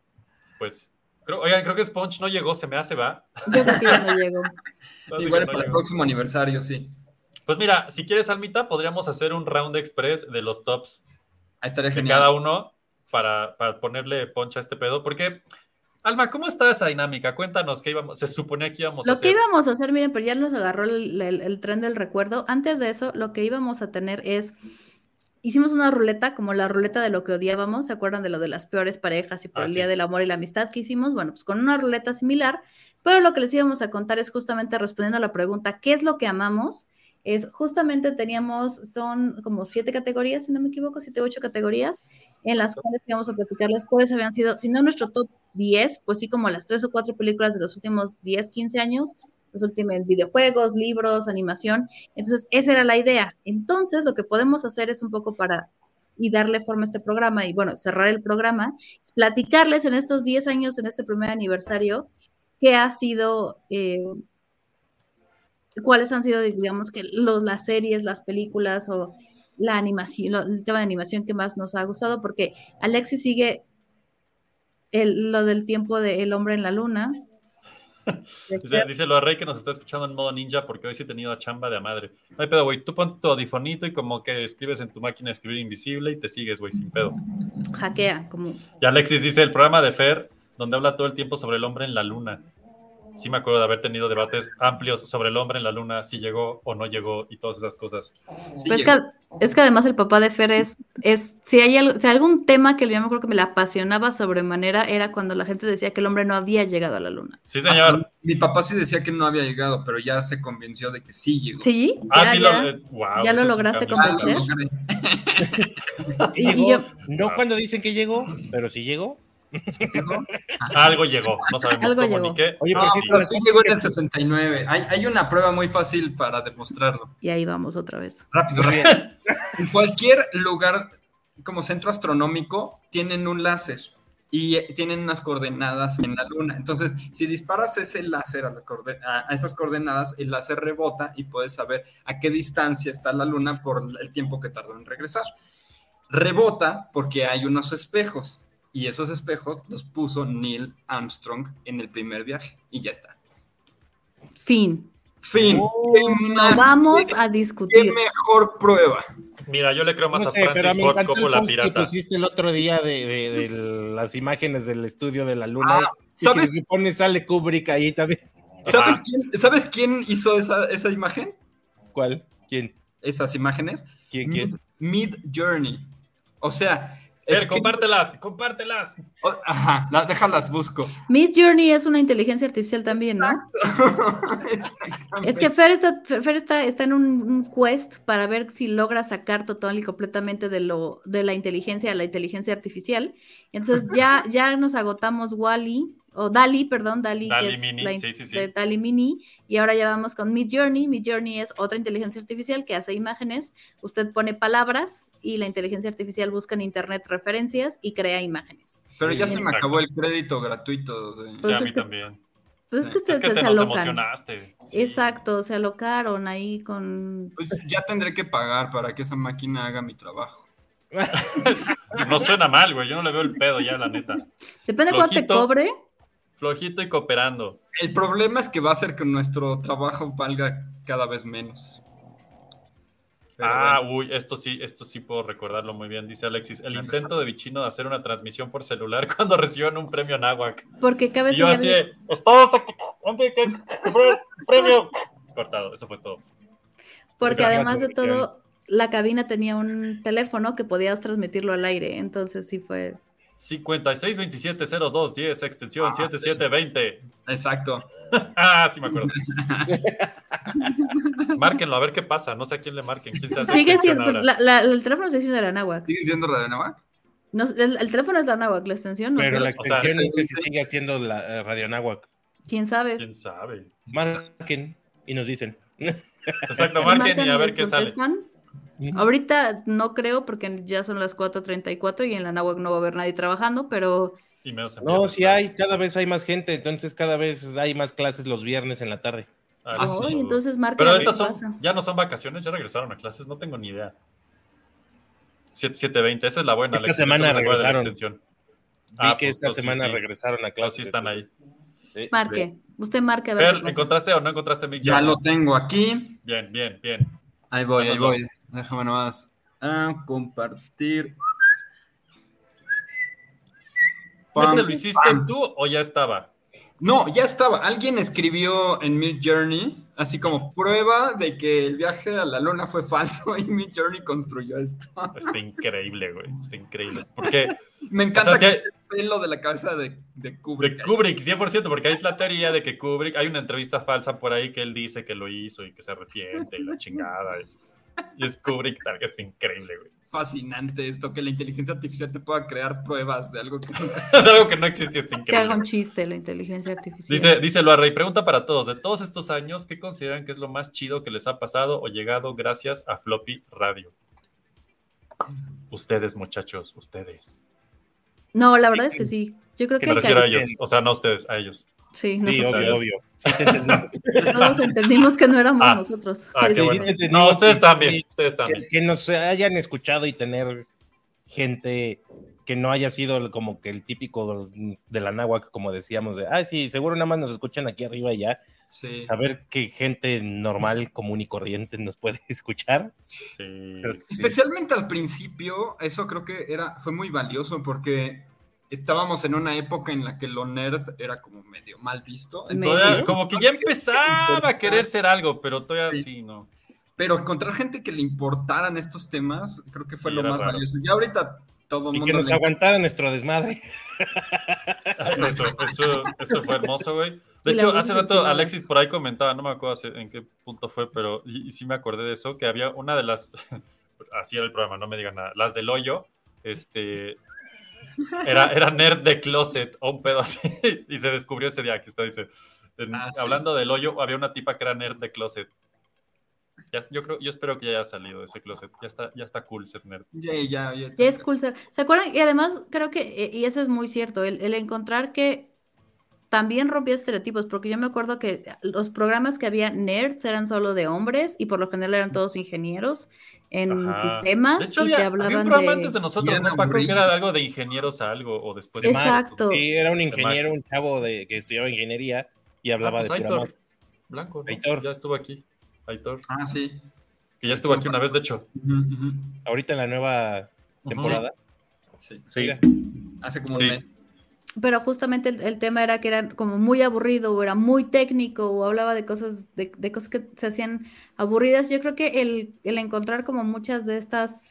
pues. Creo, oigan, creo que Sponge no llegó, se me hace, va. Yo creo que ya no llego. Así Igual no para el llegó. próximo aniversario, sí. Pues mira, si quieres, Almita, podríamos hacer un round express de los tops Ahí estaría de genial. cada uno para, para ponerle poncha a este pedo. Porque, Alma, ¿cómo está esa dinámica? Cuéntanos qué íbamos, se suponía que íbamos a Lo que hacer. íbamos a hacer, miren, pero ya nos agarró el, el- el tren del recuerdo. Antes de eso, lo que íbamos a tener es, hicimos una ruleta, como la ruleta de lo que odiábamos, ¿se acuerdan de lo de las peores parejas y por Ah, el sí. Día del Amor y la Amistad que hicimos? Bueno, pues con una ruleta similar, pero lo que les íbamos a contar es justamente respondiendo a la pregunta, ¿qué es lo que amamos? es justamente teníamos, son como siete categorías, si no me equivoco, siete, ocho categorías, en las cuales íbamos a platicarles cuáles habían sido, si no nuestro top 10, pues sí como las tres o cuatro películas de los últimos 10, 15 años, los últimos videojuegos, libros, animación. Entonces, esa era la idea. Entonces, lo que podemos hacer es un poco para y darle forma a este programa y bueno, cerrar el programa, es platicarles en estos 10 años, en este primer aniversario, qué ha sido, eh, cuáles han sido, digamos, que los, las series, las películas o la animación, lo- el tema de animación que más nos ha gustado, porque Alexis sigue el- lo del tiempo de El hombre en la luna. Dice, dice lo Rey que nos está escuchando en modo ninja porque hoy sí he tenido chamba de a madre. No hay pedo, güey. Tú pon tu audifonito y como que escribes en tu máquina de escribir invisible y te sigues, güey, sin pedo. Hackea, como Y Alexis dice el programa de Fer, donde habla todo el tiempo sobre el hombre en la luna. Sí me acuerdo de haber tenido debates amplios sobre el hombre en la luna, si llegó o no llegó y todas esas cosas. Es, que, es que además el papá de Fer es, es si hay algo- si hay algún tema que yo me acuerdo que me la apasionaba sobremanera era cuando la gente decía que el hombre no había llegado a la luna. Sí, Ah, mi papá sí decía que no había llegado, pero ya se convenció de que sí llegó. ¿Sí? Ah, Ya, sí, ya. lo, eh, wow, ¿Ya lo lograste convencer? Sí Y- y llegó. yo- No cuando dicen que llegó, pero sí llegó. Algo llegó, no sabemos Algo cómo llegó. ni qué. Oye, No, por pero cierto, sí llegó en el 69. Hay, hay una prueba muy fácil para demostrarlo. Y ahí vamos otra vez. Rápido, rápido. En cualquier lugar como centro astronómico tienen un láser y tienen unas coordenadas en la luna. Entonces, si disparas ese láser a, la coorde- a- a esas coordenadas, el láser rebota y puedes saber a qué distancia está la luna por el tiempo que tardó en regresar. Rebota porque hay unos espejos y esos espejos los puso Neil Armstrong en el primer viaje y ya está. Fin. Fin. Oh, ¿Qué No más- vamos qué- a qué discutir. mejor prueba? Mira, yo le creo más No a sé, pero Francis Ford el Coppola post que pirata. pusiste el otro día de, de- de las imágenes del estudio de la luna. Ah, y que ¿sabes? se pone sale Kubrick ahí también. ¿Sabes quién, ¿sabes quién hizo esa, esa imagen? ¿Cuál? ¿Quién? Esas imágenes. ¿Quién? quién? Mid, Mid Journey. O sea, Que- compártelas, compártelas. ajá, la- déjalas busco. Mid Journey es una inteligencia artificial también, ¿no? Es que Fer está, Fer está, está en un, un quest para ver si logra sacar total y completamente de lo de la inteligencia a la inteligencia artificial. Entonces ya, ya nos agotamos Wally, o Dali, perdón, Dali, Dali que es Mini, la sí, sí, sí. de Dali Mini, y ahora ya vamos con Mid Journey. Mid Journey es otra inteligencia artificial que hace imágenes. Usted pone palabras y la inteligencia artificial busca en internet referencias y crea imágenes. Pero ya se me Exacto. acabó el crédito gratuito. de- Sí, Pues a es mí que- también. Pues es que ustedes Es que te se nos alocan. emocionaste. Sí. Exacto, se alocaron ahí con Pues ya tendré que pagar para que esa máquina haga mi trabajo. No suena mal, güey. Yo no le veo el pedo ya, la neta. Depende de cuánto te cobre. Flojito y cooperando. El problema es que va a hacer que nuestro trabajo valga cada vez menos. Pero ah, bueno. uy, esto sí, esto sí puedo recordarlo muy bien, dice Alexis. El intento de Bichino de hacer una transmisión por celular cuando recibieron un premio Nahuac. Porque cabe Y yo así, señalar- de, "Estamos aquí, ¿dónde que- pre- premio? Cortado, eso fue todo. porque además de todo, la cabina tenía un teléfono que podías transmitirlo al aire. Entonces sí fue. 56 27 02 10, extensión Ah, 7720. Exacto. Ah, sí me acuerdo. Márquenlo, a ver qué pasa. No sé a quién le marquen. ¿Quién Sigue extensión siendo. ahora? la- la- el teléfono sigue siendo de la náhuac. ¿Sigue siendo Radio Navac? No, el, el teléfono es la náhuac, la extensión no Pero sé. la O sea, extensión no sé si sigue haciendo la eh, Radio Nahuac. ¿Quién sabe? ¿Quién sabe? Marquen y nos dicen. Exacto, Marcan marquen y a ver qué sale. Ahorita no creo porque ya son las 4.34 y en la náhuac no va a haber nadie trabajando, pero Y menos en No, sí hay, cada vez hay más gente, entonces cada vez hay más clases los viernes en la tarde. Ah, Ah, sí. Entonces marquen Pero a ver qué estas pasa. son, ya no son vacaciones, ya regresaron a clases, no tengo ni idea. 720, esa es la buena. Esta Alexis, semana la regresaron. Vi Ah, que pues, esta entonces semana sí. regresaron a Entonces clases. sí están ahí. Sí. Marque. Usted marque a ver Fer. ¿encontraste o no encontraste Mick Ya lo tengo aquí. Bien, bien, bien. Ahí voy, ahí voy. Déjame nomás ah, compartir. Pam, ¿Este lo hiciste pam. tú o ya estaba? No, ya estaba. Alguien escribió en Mid Journey, así como prueba de que el viaje a la luna fue falso y Mid Journey construyó esto. Está increíble, güey. Está increíble. Porque Me encanta O sea, que sí esté pelo de la cabeza de, de Kubrick. De Kubrick, 100%, porque hay la teoría de que Kubrick, hay una entrevista falsa por ahí que él dice que lo hizo y que se arrepiente y la chingada. Y, y es Kubrick, tal que está increíble, güey. Fascinante esto, que la inteligencia artificial te pueda crear pruebas de algo que no Es algo que no existió, está Que haga increíble. un chiste la inteligencia artificial. Dice, dice Loarre, y pregunta para todos, de todos estos años, ¿qué consideran que es lo más chido que les ha pasado o llegado gracias a Floppy Radio? Ustedes, muchachos, ustedes. No, la verdad es que sí. Yo creo Que que, me refiero a que- ellos, o sea, no a ustedes, a ellos. Sí, Sí, obvio, obvio. Sí te. Todos entendimos que no éramos Ah. nosotros. Ah, Sí, bueno. No, ustedes también, ustedes que- también. Que, nos hayan escuchado y tener gente que no haya sido como que el típico de la náhuac, como decíamos, de, ah, sí, seguro nada más nos escuchan aquí arriba y ya. Sí. Saber que gente normal, común y corriente nos puede escuchar. Especialmente al principio, eso creo que era, fue muy valioso porque estábamos en una época en la que lo nerd era como medio mal visto. Entonces, como que ya empezaba a querer ser algo, pero todavía sí, no. Pero encontrar gente que le importaran estos temas, creo que fue Sí, lo más raro. valioso. Y ahorita todo el Y mundo. que nos le- aguantara nuestro desmadre. Eso, eso, eso fue hermoso, güey. De Y hecho, hace rato. Alexis por ahí comentaba, no me acuerdo en qué punto fue, pero y, y sí me acordé de eso, que había una de las, así era el programa, no me digan nada, las del hoyo, este, era, era nerd de closet o un pedo así, y se descubrió ese día, aquí está, dice, en- Ah, sí. hablando del hoyo, había una tipa que era nerd de closet. Ya- yo creo, yo espero que ya haya salido de ese closet, ya está, ya está cool ser nerd. Ya, ya, ya. Ya es cool ser- ¿Se acuerdan? Y además creo que, eh, y eso es muy cierto, el, el encontrar que también rompía estereotipos, porque yo me acuerdo que los programas que había nerds eran solo de hombres y por lo general eran todos ingenieros en Ajá. sistemas De hecho, y había, te había un hablaban programa de... antes de nosotros, ¿no, Paco? Que era algo de ingenieros a algo, o después de Exacto. Sí, era un ingeniero, un chavo de, que estudiaba ingeniería y hablaba Ah, pues de Aitor. Blanco, ¿no? Aitor. Ya estuvo aquí. Aitor. Ah, sí. Que ya estuvo aquí una vez, de hecho. Ujú, ujú. Ahorita en la nueva temporada. Sí. Sí. Hace como Sí. un mes. Pero justamente el, el tema era que era como muy aburrido o era muy técnico o hablaba de cosas, de, de cosas que se hacían aburridas. Yo creo que el, el encontrar como muchas de estas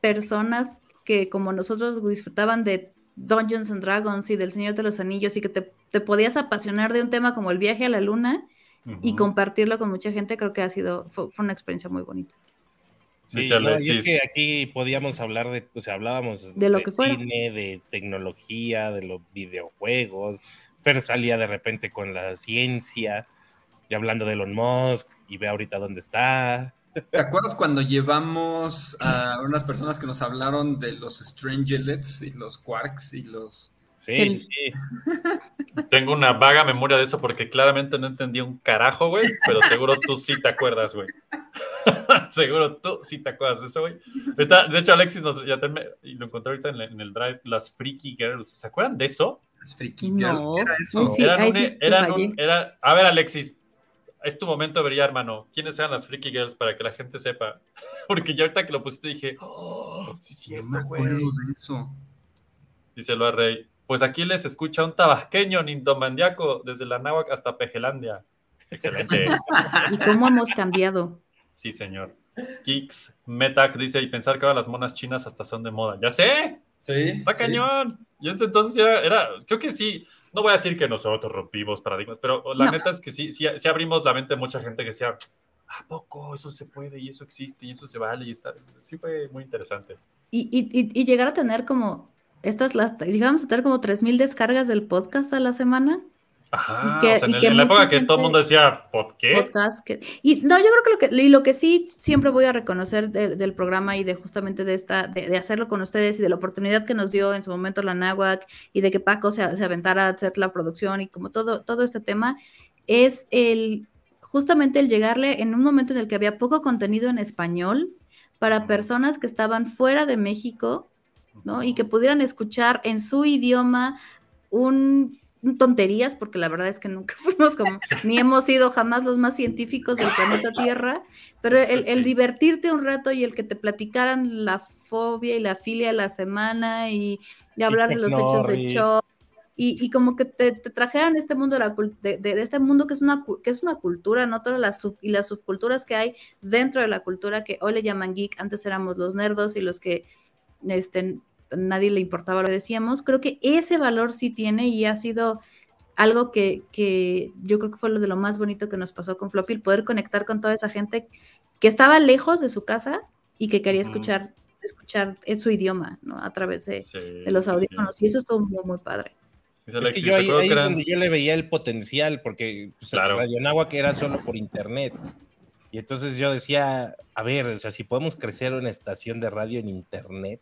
personas que como nosotros disfrutaban de Dungeons and Dragons y del Señor de los Anillos y que te, te podías apasionar de un tema como el viaje a la luna y compartirlo con mucha gente, creo que ha sido, fue, fue una experiencia muy bonita. Sí, Dice no, y es que aquí podíamos hablar de, o sea, hablábamos De lo que fuera. cine, de tecnología, de los videojuegos. Fer salía de repente con la ciencia y hablando de Elon Musk y ve ahorita dónde está. ¿Te acuerdas cuando llevamos a unas personas que nos hablaron de los Strangelets y los Quarks y los. Sí, Que- sí, sí. Tengo una vaga memoria de eso porque claramente no entendí un carajo, güey, pero seguro tú sí te acuerdas, güey. seguro tú sí te acuerdas de eso, güey. De hecho, Alexis nos, ya te lo encontré ahorita en, el drive, las Freaky Girls. ¿Se acuerdan de eso? Las Freaky No. Girls. ¿qué era eso? Ay, sí, eran ahí un- sí te eran fallé. un- era- a ver, Alexis, es tu momento de brillar, hermano. ¿Quiénes eran las Freaky Girls para que la gente sepa? Porque yo ahorita que lo pusiste dije, oh, sí, No me cierto, acuerdo güey. de eso. Dice Loa Rey. Pues aquí les escucha un tabasqueño nindomandiaco desde la Náhuac hasta Pejelandia. Excelente. Y cómo hemos cambiado. Sí, señor. Kix Metac dice, y pensar que ahora las monas chinas hasta son de moda. ¡Ya sé! Sí. ¡Está sí. cañón! Y ese entonces era, era- creo que sí, no voy a decir que nosotros rompimos paradigmas, pero la No. neta es que sí, sí, sí abrimos la mente a mucha gente que decía, ¿a poco eso se puede y eso existe y eso se vale? Y está... Sí fue muy interesante. Y, y- y- y llegar a tener como estas, las, llegamos a tener como 3.000 descargas del podcast a la semana. Ajá, que- o sea, en, que la época que todo el mundo decía, ¿por qué? podcast que- y no, yo creo que lo que, y lo que sí siempre voy a reconocer de- del programa y de justamente de esta, de, de hacerlo con ustedes y de la oportunidad que nos dio en su momento la náhuac y de que Paco se, se aventara a hacer la producción y como todo, todo este tema, es el justamente el llegarle en un momento en el que había poco contenido en español para personas que estaban fuera de México, ¿no? Y que pudieran escuchar en su idioma un tonterías, porque la verdad es que nunca fuimos como, ni hemos sido jamás los más científicos del planeta Tierra, pero el, divertirte un rato y el que te platicaran la fobia y la filia de la semana y, y hablar de los hechos de shock. Y, y como que te, te trajeran este mundo de, la, de, de- de este mundo que es una que es una cultura, no todas las sub- y las subculturas que hay dentro de la cultura que hoy le llaman geek, antes éramos los nerdos y los que este, nadie le importaba lo que decíamos. Creo que ese valor sí tiene y ha sido algo que, que yo creo que fue lo de lo más bonito que nos pasó con Floppy, el poder conectar con toda esa gente que estaba lejos de su casa y que quería escuchar, escuchar en su idioma, ¿no? A través de, de los sí, sí. audífonos. Y eso estuvo muy, muy padre. Es que yo ahí, ahí que es eran- donde yo le veía el potencial, porque pues, Claro. Radio Nahua que era solo por internet. Y entonces yo decía, a ver, o sea, si podemos crecer una estación de radio en internet,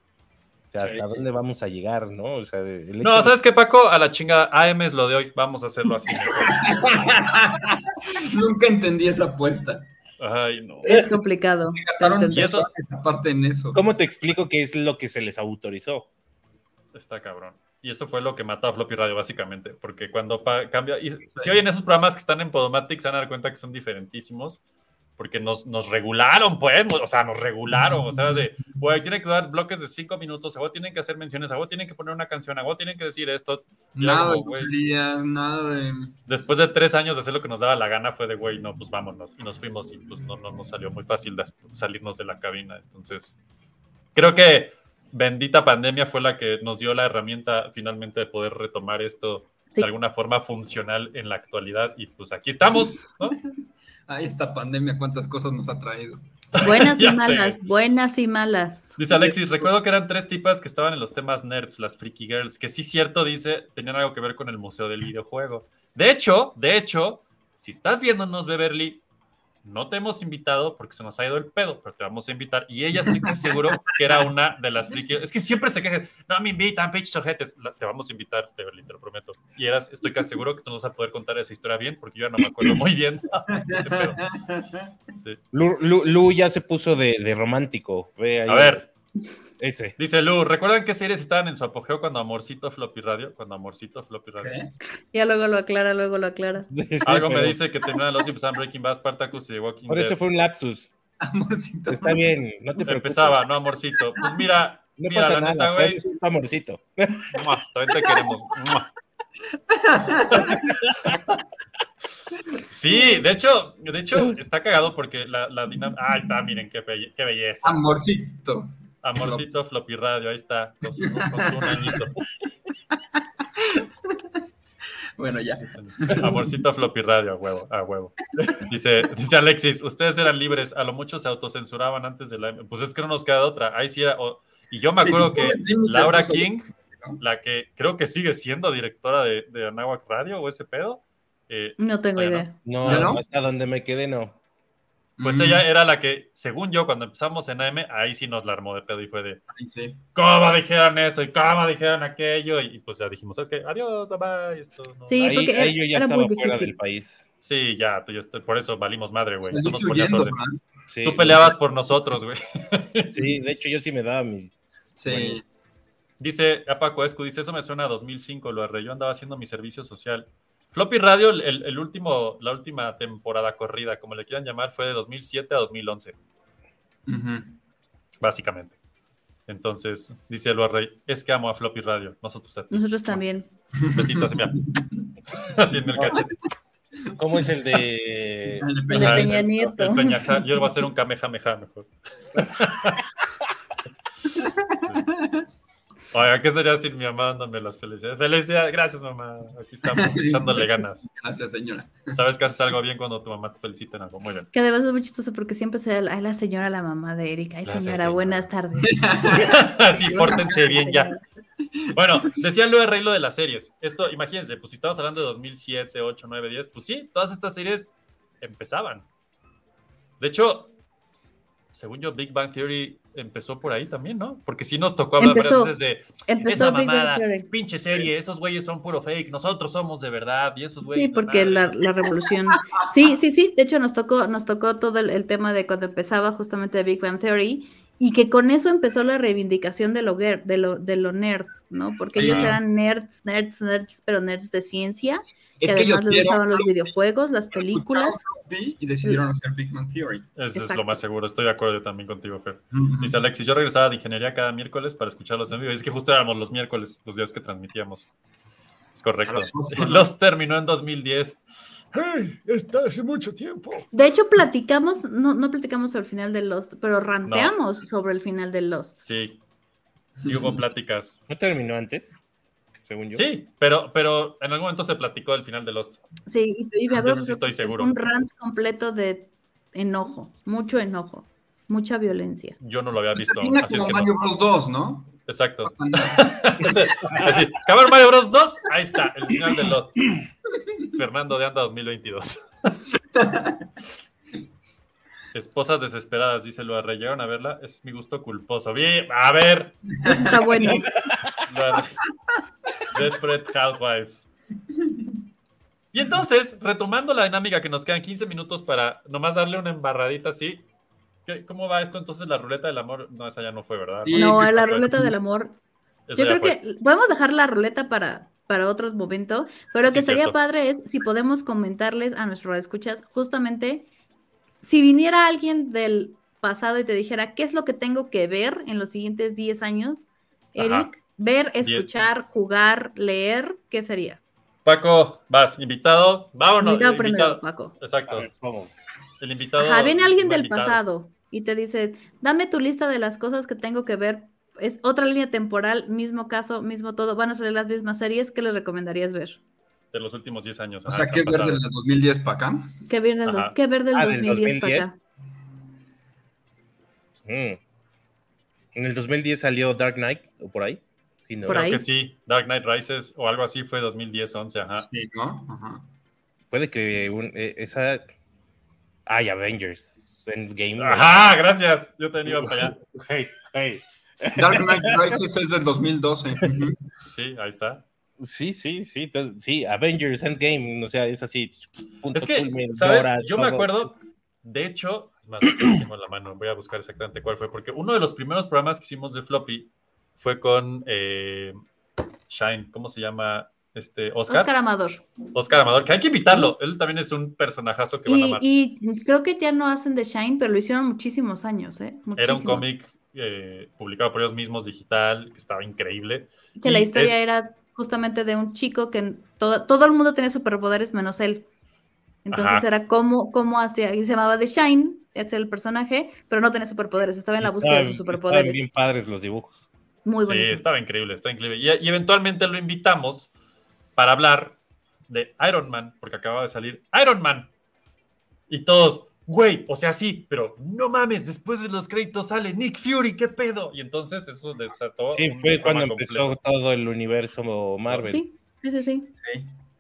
sea, ¿hasta dónde vamos a llegar, no? O sea, el hecho No, de- ¿sabes qué, Paco? A la chingada, AM es lo de hoy, vamos a hacerlo así. Nunca entendí esa apuesta. Ay, no. Es complicado. Gastaron Y eso- esa parte en eso. ¿Cómo te explico qué es lo que se les autorizó? Está cabrón. Y eso fue lo que mató a Floppy Radio, básicamente. Porque cuando cambia. Y si oyen esos programas que están en Podomatic, se van a dar cuenta que son diferentísimos. Porque nos, nos regularon, pues. O sea, nos regularon. O sea, de, güey, tienen que dar bloques de cinco minutos. Vos tienen que hacer menciones. Vos tienen que poner una canción. A vos tienen que decir esto. Nada de como, nada de. después de tres años de hacer lo que nos daba la gana, fue de, güey, no, pues vámonos. Y nos fuimos y pues no, no nos salió muy fácil de salirnos de la cabina. Entonces, creo que bendita pandemia fue la que nos dio la herramienta finalmente de poder retomar esto Sí. de alguna forma funcional en la actualidad. Y pues aquí estamos, ¿no? Ay, esta pandemia, cuántas cosas nos ha traído. Buenas y sé. malas, buenas y malas. Dice Alexis, recuerdo que eran tres tipas que estaban en los temas nerds, las freaky girls, que sí cierto, dice, tenían algo que ver con el museo del videojuego. De hecho, de hecho, si estás viéndonos, Beverly, no te hemos invitado porque se nos ha ido el pedo, pero te vamos a invitar. Y ella estoy casi seguro que era una de las Es que siempre se quejan, no me invitan, pinches ojetes. Te vamos a invitar, Beverly, te lo prometo. Y eras, estoy casi seguro que tú nos vas a poder contar esa historia bien, porque yo ya no me acuerdo muy bien. Sí. Lu, Lu- Lu ya se puso de, de romántico. Ve ahí. A ver, Ese. Dice Lu, ¿recuerdan qué series estaban en su apogeo cuando Amorcito Floppy Radio? Cuando Amorcito Floppy Radio. Ya luego lo aclara, luego lo aclara. Algo me dice que terminaron los empezaban Breaking Bad, Spartacus y The Walking Por Dead. eso fue un lapsus. Amorcito. Está bien, no te preocupes. Empezaba, no, amorcito. Pues mira, No mira, pasa la nada, neta, güey. un amorcito. mua, También te queremos. mua. Sí, de hecho, de hecho, está cagado porque la, la dinámica. Ah, está, miren, qué, belle- qué belleza. Amorcito. Amorcito Floppy Radio, ahí está, con su, con su un añito. Bueno, ya. Amorcito Floppy Radio, a huevo, a huevo. Dice, dice Alexis, ustedes eran libres, a lo mucho se autocensuraban antes de la... Pues es que no nos queda otra. Ahí sí era... o- Y yo me acuerdo que Laura King, ¿no? la que creo que sigue siendo directora de, de Anáhuac Radio o ese pedo, eh, No tengo idea. No, ¿Ya no? hasta donde me quedé, no. Pues Mm, ella era la que, según yo, cuando empezamos en AM, ahí sí nos la armó de pedo y fue de, ay, sí. ¿cómo dijeron eso? ¿Y cómo dijeron aquello? Y, y pues ya dijimos, ¿sabes qué? Adiós, bye bye. Esto no- Sí, ahí, porque ahí yo ya era estaba muy fuera difícil. del país. Sí, ya, tú por eso valimos madre, güey. Tú. Sí, Tú peleabas por nosotros, güey. Sí, de hecho yo sí me daba mis... Sí. Dice a Paco Escu, dice, eso me suena a 2005, lo arre, yo andaba haciendo mi servicio social. Floppy Radio, el, el último, la última temporada corrida, como le quieran llamar, fue de 2007 a 2011, Ujú. básicamente. Entonces, dice el Rey, es que amo a Floppy Radio, nosotros a ti. Nosotros también. Besitos, mira. Así en el cachete. ¿Cómo es el de... El de Peña. Ajá, Peña el- Nieto. el. Yo le voy a hacer un Kamehameha mejor. Oiga, ¿qué sería sin mi mamá dándome las felicidades? Felicidades, gracias mamá. Aquí estamos, echándole ganas. Gracias, señora. Sabes que haces algo bien cuando tu mamá te felicita en algo. Muy bien. Que además es muy chistoso porque siempre se ay, la señora, la mamá de Erika. Ay, Gracias, señora, señora. buenas tardes. Así, pórtense bien ya. Bueno, decía Luis Rey lo de las series. Esto, imagínense, pues si estamos hablando de 2007, 8, 9, 10, pues sí, todas estas series empezaban. De hecho, según yo, Big Bang Theory empezó por ahí también, ¿no? Porque sí nos tocó hablar Empezó. veces de Empezó esa Big Bang Theory. pinche serie, esos güeyes son puro fake, nosotros somos de verdad y esos güeyes. Sí, porque la, la revolución. Sí, sí, sí. De hecho, nos tocó, nos tocó todo el, el tema de cuando empezaba justamente Big Bang Theory y que con eso empezó la reivindicación de lo, de lo, de lo nerd, ¿no? Porque ellos Ajá. eran nerds, nerds, nerds, pero nerds de ciencia. Es que que ellos además les gustaban los videojuegos, las películas. Y decidieron hacer Big Man Theory. Eso es lo más seguro, estoy de acuerdo también contigo, Fer. Ujú. Dice Alexis, yo regresaba de ingeniería cada miércoles para escucharlos en vivo. Y es que justo éramos los miércoles, los días que transmitíamos. Es correcto. Los terminó en 2010. ¡Hey! Está hace mucho tiempo. De hecho, platicamos, no, no platicamos sobre el final de Lost, pero ranteamos sobre el final de Lost. Sí. Sí hubo pláticas. ¿No terminó antes? Según yo. Sí, pero, pero en algún momento se platicó del final de Lost. Sí, y, y me eso sí estoy es seguro. un rant completo de enojo, mucho enojo, mucha violencia. Yo no lo había visto. Tiene Así es como que Mario no. Bros 2, ¿no? Exacto. Así, acabar Mario Bros 2, ahí está, el final de Lost. Fernando de Anda 2022. Esposas desesperadas, dice Lua Rey. ¿Llegaron a verla? Es mi gusto culposo. Bien, a ver. Está bueno. Desperate Housewives. Y entonces, retomando la dinámica que nos quedan 15 minutos para nomás darle una embarradita así. ¿Qué- ¿Cómo va esto? Entonces, la ruleta del amor. No, esa ya no fue, ¿verdad? No, la ruleta del amor. Eso Yo creo fue. que podemos dejar la ruleta para, para otro momento, pero lo que Sí, sería cierto. padre es si podemos comentarles a nuestros escuchas justamente si viniera alguien del pasado y te dijera qué es lo que tengo que ver en los siguientes 10 años, Ajá. Eric, ver, Diez. escuchar, jugar, leer, ¿qué sería? Paco, vas, invitado. Vámonos. Invitado el primero, Paco. Exacto. ¿Cómo? El invitado. Ajá, viene alguien del invitado. pasado y te dice, dame tu lista de las cosas que tengo que ver. Es otra línea temporal, mismo caso, mismo todo. Van a salir las mismas series. ¿Qué les recomendarías ver? De los últimos 10 años. O sea, ¿qué ver del 2010 para acá? ¿Qué ver del, dos- qué ver del Ah, del 2010 para 2010. acá? Mm. En el 2010 salió Dark Knight, o por ahí. Sí, ¿no? Por Creo ahí. que sí. Dark Knight Rises o algo así fue 2010-11, ajá. Sí, ¿no? Ajá. Puede que un- eh, esa. Ay, Avengers. Endgame. Ajá, gracias. Yo te iba para allá. Hey, hey. Dark Knight Rises es del 2012. Ujú. Sí, ahí está. Sí, sí, sí. entonces, sí, Avengers Endgame. O sea, es así. punto Es que, culmen, ¿sabes? Yo me acuerdo, de hecho, es más, tengo en la mano, voy a buscar exactamente cuál fue, porque uno de los primeros programas que hicimos de Floppy fue con eh, Shine, ¿cómo se llama? Este, Oscar. Oscar Amador. Oscar Amador, que hay que invitarlo. Él también es un personajazo que van a Y, amar. y creo que ya no hacen The Shine, pero lo hicieron muchísimos años, ¿eh? Era un cómic eh, publicado por ellos mismos, digital, que estaba increíble. Que la Y historia es- era justamente de un chico que todo, todo el mundo tenía superpoderes menos él. Entonces Ajá. era cómo, cómo hacía, y se llamaba The Shine, es el personaje, pero no tenía superpoderes, estaba en la búsqueda de sus Estaban- superpoderes. estaban bien padres los dibujos. Muy Sí, bonito. estaba increíble, estaba increíble. Y, y eventualmente lo invitamos para hablar de Iron Man, porque acaba de salir Iron Man. Y todos, güey, o sea, sí, pero no mames, después de los créditos sale Nick Fury, ¿qué pedo? Y entonces eso desató. Sí, fue cuando empezó completo. todo el universo Marvel. Sí, sí, sí, sí.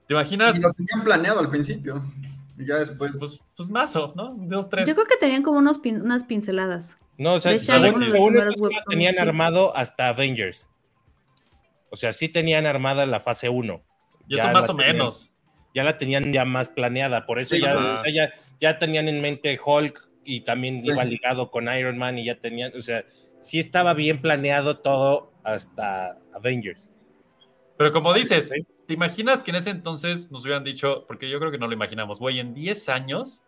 ¿Te imaginas? Y lo tenían planeado al principio. Y ya después. Pues, pues mazo, ¿no? Dos, tres. Yo creo que tenían como unos pin- unas pinceladas. No, o sea, webcomics, tenían sí. armado hasta Avengers. O sea, sí tenían armada la fase 1. Y eso Ya más o tenían- menos. Ya la tenían ya más planeada. Por eso Sí, ya, ajá. o sea, ya, ya tenían en mente Hulk y también Sí. iba ligado con Iron Man y ya tenían, o sea, sí estaba bien planeado todo hasta Avengers. Pero como dices, ¿te imaginas que en ese entonces nos hubieran dicho, porque yo creo que no lo imaginamos, güey, en 10 años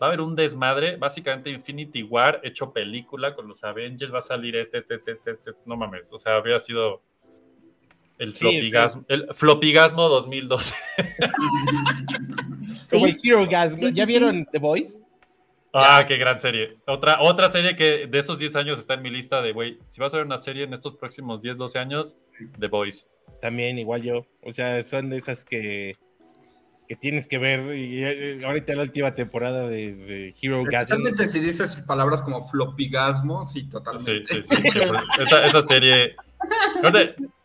va a haber un desmadre, básicamente Infinity War hecho película con los Avengers, va a salir este, este, este, este, este, no mames, o sea, habría sido el Sí, flopigasmo, el flopigasmo 2012. Como el Sí. Hero Gas. Sí, sí, ¿Ya sí. vieron The Voice? Ah, qué gran serie. Otra, otra serie que de esos 10 años está en mi lista de, güey, si vas a ver una serie en estos próximos 10, 12 años, The Boys. También, igual yo. O sea, son de esas que, que tienes que ver. Y eh, ahorita la última temporada de, de Hero. Especialmente si dices palabras como flopigasmo, sí, Sí, totalmente. sí, sí. sí, esa, esa serie.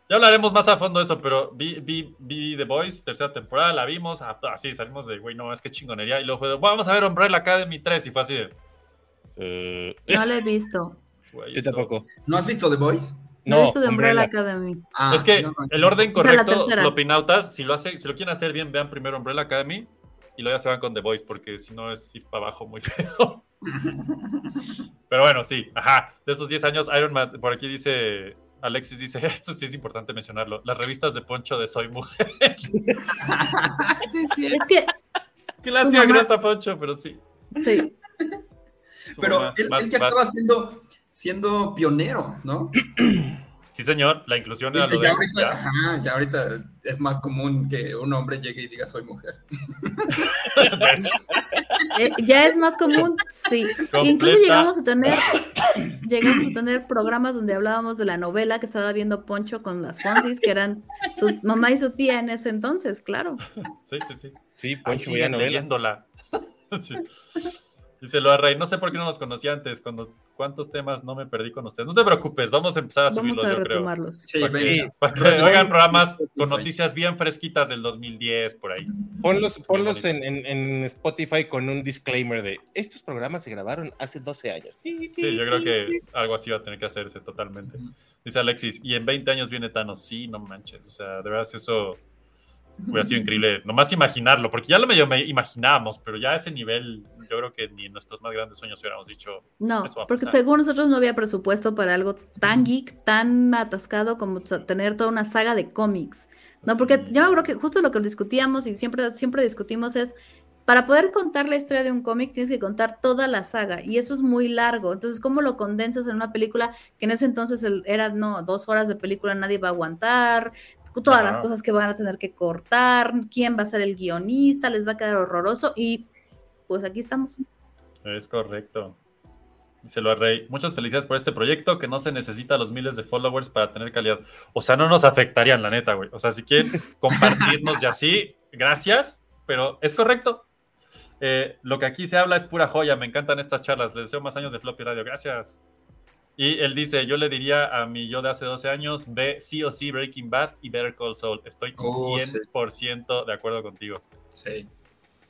Ya hablaremos más a fondo de eso, pero vi, vi, vi The Boys, tercera temporada, la vimos, ah, así salimos de, güey, no, es que chingonería. Y luego fue, de, vamos a ver Umbrella Academy 3, y fue así de, No la he visto. güey, Yo esto- tampoco. ¿No has visto The Voice? No, he visto de Umbrella Academy. Ah, es que no, no. el orden correcto, tercera. Flopinautas, si lo, hace, si lo quieren hacer bien, vean primero Umbrella Academy y luego ya se van con The Voice, porque si no es ir para abajo muy feo. Pero bueno, sí, ajá. De esos 10 años, Iron Man, por aquí dice, Alexis dice, esto sí es importante mencionarlo, las revistas de Poncho de Soy Mujer. Es que. Qué lástima que no está Poncho, pero sí. Sí. Su Pero mamá, él, más- él ya más- estaba siendo, siendo pionero, ¿no? Sí, señor, la inclusión Ya, era lo de... ahorita, ya. ajá, ya ahorita es más común que un hombre llegue y diga soy mujer. Eh, ya es más común, sí. Completa. Incluso llegamos a tener, llegamos a tener programas donde hablábamos de la novela que estaba viendo Poncho con las Fonsis, que eran su mamá y su tía en ese entonces, claro. Sí, sí, sí. Sí, Poncho veía leyéndola. Sí. Dice lo Rey, no sé por qué no los conocí antes, cuando cuántos temas no me perdí con ustedes. No te preocupes, vamos a empezar a Vamos subirlos, a yo creo. Sí, Para que, para que oigan programas con noticias bien fresquitas del 2010, por ahí. Ponlos, ponlos en, en- en Spotify con un disclaimer de estos programas se grabaron hace 12 años. Sí, yo creo que algo así va a tener que hacerse totalmente. Dice Alexis, y en 20 años viene Thanos. Sí, no manches. O sea, de verdad eso hubiera sido increíble. Nomás imaginarlo, porque ya lo medio me imaginábamos, pero ya a ese nivel, yo creo que ni en nuestros más grandes sueños hubiéramos dicho. No, eso va a porque pasar. según nosotros no había presupuesto para algo tan geek, tan atascado como tener toda una saga de cómics. No, porque yo me acuerdo que justo lo que discutíamos y siempre, siempre discutimos es, para poder contar la historia de un cómic tienes que contar toda la saga y eso es muy largo. Entonces, ¿cómo lo condensas en una película que en ese entonces era, no, dos horas de película nadie va a aguantar? Todas las cosas que van a tener que cortar, quién va a ser el guionista, les va a quedar horroroso y pues aquí estamos. Es correcto. Dice lo Rey. Muchas felicidades por este proyecto que no se necesita los miles de followers para tener calidad. O sea, no nos afectarían, la neta, güey. O sea, si quieren compartirnos y así, gracias, pero es correcto. Eh, lo que aquí se habla es pura joya. Me encantan estas charlas. Les deseo más años de Floppy Radio. Gracias. Y él dice, yo le diría a mi yo de hace 12 años, ve sí o sí Breaking Bad y Better Call Saul. Estoy Oh, sí. 100% de acuerdo contigo. Sí.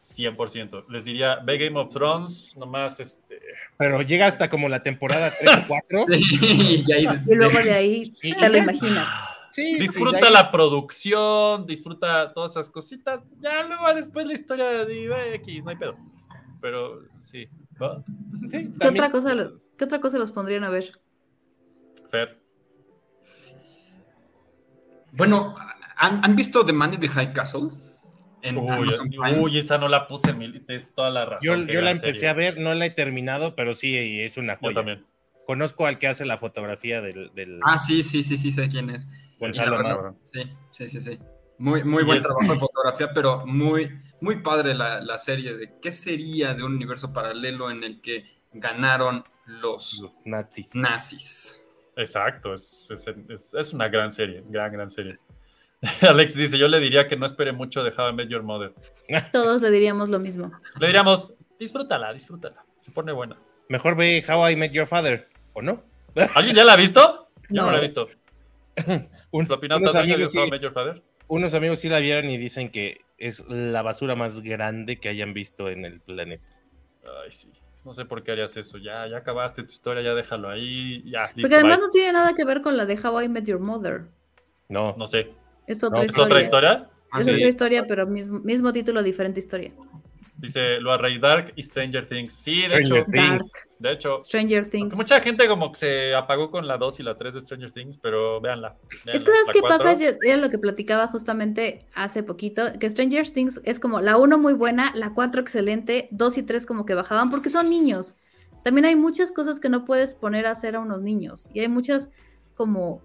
100%. Les diría, ve Game of Thrones, nomás este... Pero llega hasta como la temporada 3 o 4. Sí, y ahí- Y luego de ahí te lo imaginas. Sí, disfruta sí, ya- la producción, disfruta todas esas cositas. Ya luego después la historia de X, no hay pedo. Pero sí. ¿Qué otra, cosa, lo- ¿Qué otra cosa los pondrían a ver? Fer. Bueno, ¿han, han visto The Man in the High Castle? En Uy, Amazon Prime. uy, esa no la puse mi es toda la razón. Yo, yo la empecé serie. a ver, no la he terminado, pero sí es una Yo joya. también. Conozco al que hace la fotografía del, del Ah, sí, sí, sí, sí, sé quién es. Gonzalo verdad. Sí, sí, sí, sí. Muy, muy buen es- trabajo de fotografía, pero muy, muy padre la, la serie de qué sería de un universo paralelo en el que ganaron los los nazis. nazis. Exacto, es, es, es- es una gran serie, gran, gran serie. Alex dice, yo le diría que no espere mucho de How I Met Your Mother. Todos le diríamos lo mismo. Le diríamos, disfrútala, disfrútala, se pone buena. Mejor ve How I Met Your Father, ¿o no? ¿Alguien ya la ha visto? Yo no, No. la he visto. Un- ¿Flopinautas, unos, ¿alguien amigos vio How I sí, Met Your Father? unos amigos sí la vieron y dicen que es la basura más grande que hayan visto en el planeta. Ay, sí. No sé por qué harías eso. Ya, ya acabaste tu historia, ya déjalo ahí. Ya, listo. Porque además bye. no tiene nada que ver con la de How I Met Your Mother. No, No sé. Es otra No, ¿Es historia. otra historia? Ah, Es sí. otra historia, pero mismo, mismo título, diferente historia. Dice Loa Rey Dark y Stranger Things. Sí, de Stranger hecho. Things. De hecho. Stranger Things. Mucha gente como que se apagó con la 2 y la 3 de Stranger Things, pero véanla. Es que, ¿sabes qué pasa? Yo- Era lo que platicaba justamente hace poquito, que Stranger Things es como la 1 muy buena, la 4 excelente, 2 y 3 como que bajaban porque son niños. También hay muchas cosas que no puedes poner a hacer a unos niños y hay muchas como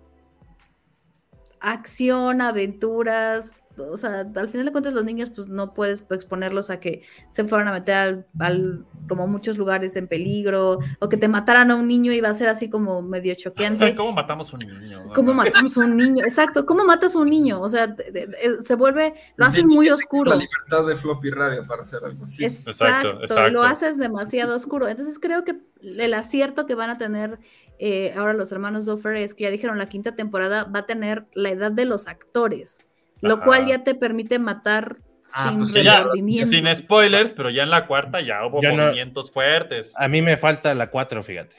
acción, aventuras, o sea, al final de cuentas los niños pues no puedes exponerlos a que se fueran a meter al, al- como muchos lugares en peligro o que te mataran a un niño y va a ser así como medio choqueante. ¿Cómo matamos a un niño? ¿Cómo matamos a un niño? Exacto, ¿cómo matas a un niño? O sea, de- de- de- se vuelve, lo haces muy oscuro. La libertad de Floppy Radio para hacer algo así. Exacto, Exacto, exacto. lo haces demasiado oscuro. Entonces creo que el acierto que van a tener eh, ahora los hermanos Duffer es que ya dijeron la quinta temporada va a tener la edad de los actores, lo Ajá. cual ya te permite matar Ah, sin pues Sí, ya, remordimiento. sin spoilers, pero ya en la cuarta ya hubo Ya no- movimientos fuertes. a mí me falta la 4, fíjate.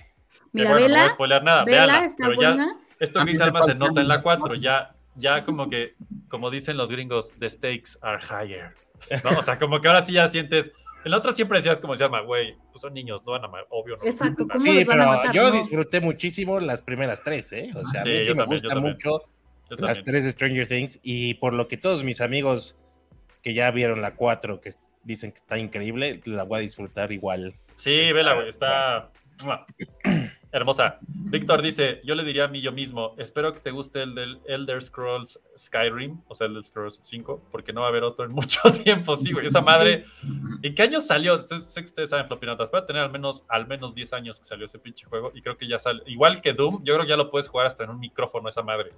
Mira, bueno, no voy Vela, a spoiler nada, Vela véanla, está pero ya- buena. Esto A que Alma se nota en la las 4, cuatro. ya, ya como que, como dicen los gringos, the stakes are higher. ¿no? O sea, como que ahora sí ya sientes. En la otra siempre decías como se llama, güey, pues son niños, no van a amar, obvio. No. Exacto, ¿cómo Sí, los van a pero matar? yo No. disfruté muchísimo las primeras tres, ¿eh? O sea, a Sí, mí sí me también, también. mucho las tres Stranger Things y por lo que todos mis amigos que ya vieron la 4, que dicen que está increíble, la voy a disfrutar igual. Sí, vela, güey, está. Hermosa. Víctor dice, yo le diría a mí yo mismo, espero que te guste el del Elder Scrolls Skyrim, o sea, el Elder Scrolls 5, porque no va a haber otro en mucho tiempo, sí, güey. Esa madre, ¿en qué año salió? Sé que ustedes saben, Flopinotas, va a tener al menos, al menos 10 años que salió ese pinche juego, y creo que ya sale, igual que Doom, yo creo que ya lo puedes jugar hasta en un micrófono esa madre.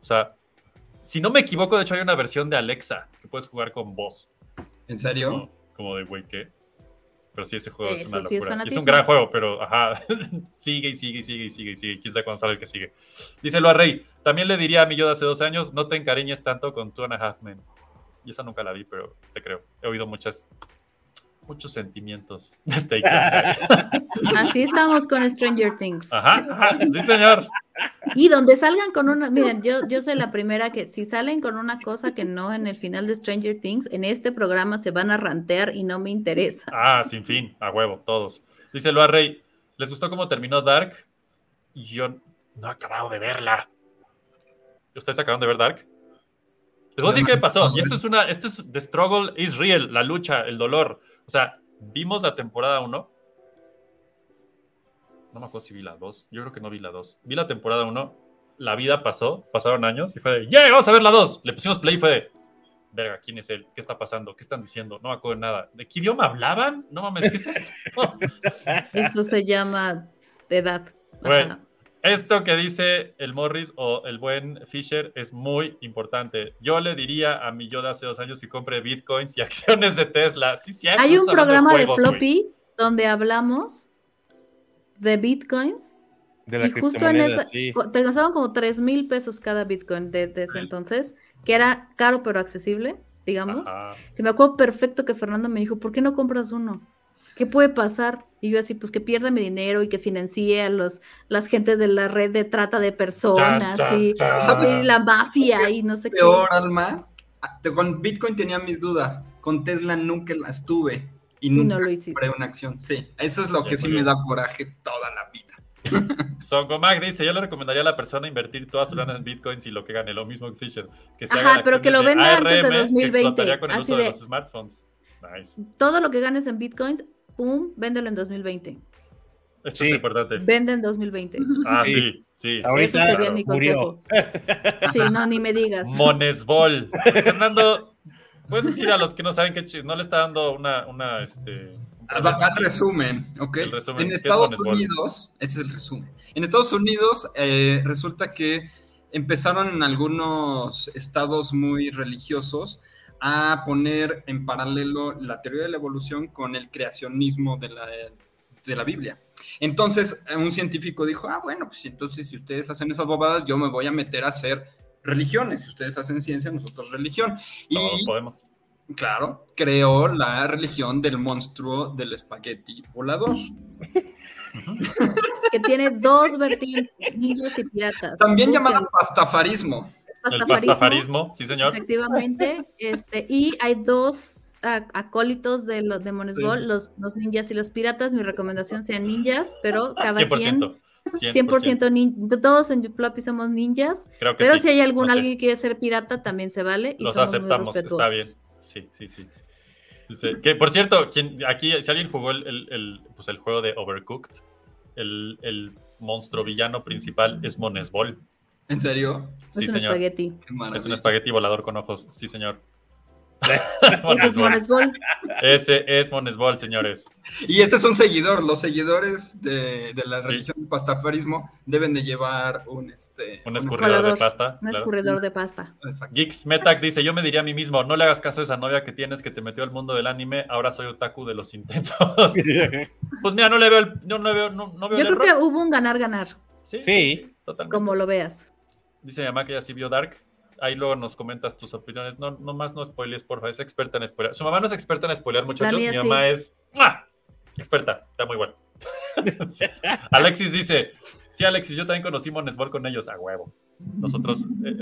O sea, si no me equivoco, de hecho hay una versión de Alexa que puedes jugar con voz. ¿En serio? Como, como de, güey, ¿qué? Pero sí, ese juego es una sí es locura. Y es un gran juego, pero ajá, sigue y sigue y sigue y sigue y sigue. Quién sabe cuándo sale el que sigue. Díselo a Rey. También le diría a mi yo de hace dos años, no te encariñes tanto con Two and a Half Men. Yo esa nunca la vi, pero te creo. He oído muchas, muchos sentimientos de Stakes. Así estamos con Stranger Things. Ajá, ajá, sí señor. Y donde salgan con una, miren, yo, yo soy la primera que si salen con una cosa que no en el final de Stranger Things, en este programa se van a rantear y no me interesa. Ah, sin fin, a huevo, todos. Díselo a Rey. ¿Les gustó cómo terminó Dark? Yo no he acabado de verla. ¿Ustedes acaban de ver Dark? Les voy a decir qué pasó. Y esto es una, esto es The Struggle is real, la lucha, el dolor. O sea, vimos la temporada 1. No me acuerdo si vi la 2. Yo creo que no vi la 2. Vi la temporada 1. La vida pasó, pasaron años y fue de, ¡Yeah! Vamos a ver la 2. Le pusimos play y fue de, verga, ¿quién es él? ¿Qué está pasando? ¿Qué están diciendo? No me acuerdo de nada. ¿De qué idioma hablaban? No mames, ¿qué es esto? Eso se llama edad. Ajá. Esto que dice el Morris o el buen Fisher es muy importante. Yo le diría a mi yo de hace dos años que compre bitcoins y acciones de Tesla. Sí, sí, Hay un programa de juegos, floppy donde hablamos de bitcoins De la y justo en esa, sí. te gastaban como 3 mil pesos cada bitcoin de, de ese entonces, que era caro pero accesible, digamos. Ajá. Que me acuerdo perfecto que Fernando me dijo, ¿por qué no compras uno? ¿Qué puede pasar? Y yo así, pues que pierda mi dinero y que financie a los, las gentes de la red de trata de personas y, y la mafia y no sé qué. Peor, Alma. Ah, Con Bitcoin tenía mis dudas. Con Tesla nunca las tuve. Y nunca no lo hiciste. compré una acción. Sí, eso es lo que sí me da coraje toda la vida. Songomac dice, yo le recomendaría a la persona invertir toda su lana en bitcoins y lo que gane, lo mismo que Fisher. Que se Ajá, haga pero que lo venda antes de ARM, que 2020, explotaría con el así uso de de- los smartphones. Nice. Todo lo que ganes en bitcoins, pum, véndelo en 2020. Esto es importante. Vende en 2020. Ah, Sí. sí, sí. Eso sería claro. mi murió. consejo. Sí, no, ni me digas. Monesbol. Fernando, puedes decir a los que no saben qué chis, no le está dando una, una, este... un Ah, al resumen, ¿ok? El resumen, ¿qué En es Estados? Unidos, ese es el resumen. En Estados Unidos eh, resulta que empezaron en algunos estados muy religiosos a poner en paralelo la teoría de la evolución con el creacionismo de la, de la Biblia. Entonces, un científico dijo, ah, bueno, pues entonces si ustedes hacen esas bobadas, yo me voy a meter a hacer religiones. Si ustedes hacen ciencia, nosotros religión. Y Todos podemos. Claro, creó la religión del monstruo del espagueti volador. Que tiene dos vertientes, ninjas y piratas. También Busquen llamado pastafarismo. El pastafarismo, sí señor. Efectivamente. Este, y hay dos acólitos de los de Monesbol, Sí. los, los ninjas y los piratas. Mi recomendación sean ninjas, pero cada 100%, quien 100%. 100% nin- todos en Floppy somos ninjas. Creo que pero sí, si hay algún no sé. alguien que quiere ser pirata, también se vale. Y Los somos muy aceptamos, está bien. Sí, sí, sí. Que por cierto, quien, aquí, si alguien jugó el, el- el, pues, el juego de Overcooked, el, el monstruo villano principal es Monesbol. ¿En serio? Sí, es un señor. espagueti. Es un espagueti volador con ojos, sí, señor. Ese es Monesbol. Ese es Monesbol, señores. Y este es un seguidor. Los seguidores de, de la Sí. religión del pastafarismo deben de llevar un este Un escurridor de pasta. Un claro. escurridor de pasta. Exacto. Geeks Metac dice: Yo me diría a mí mismo, no le hagas caso a esa novia que tienes que te metió al mundo del anime, ahora soy otaku de los intensos. pues mira, no le veo el, no, le veo, no, no veo Yo el creo error. que hubo un ganar-ganar, Sí, Sí. totalmente. como lo veas. Dice mi mamá que ya sí vio Dark. Ahí luego nos comentas tus opiniones. No, no más no spoilees, por favor. Es experta en spoiler. Su mamá no es experta en spoilear, muchachos. Mi sí. mamá es experta. Está muy bueno. Alexis dice: Sí, Alexis, yo también conocí Monesbol con ellos. A huevo. Nosotros, eh,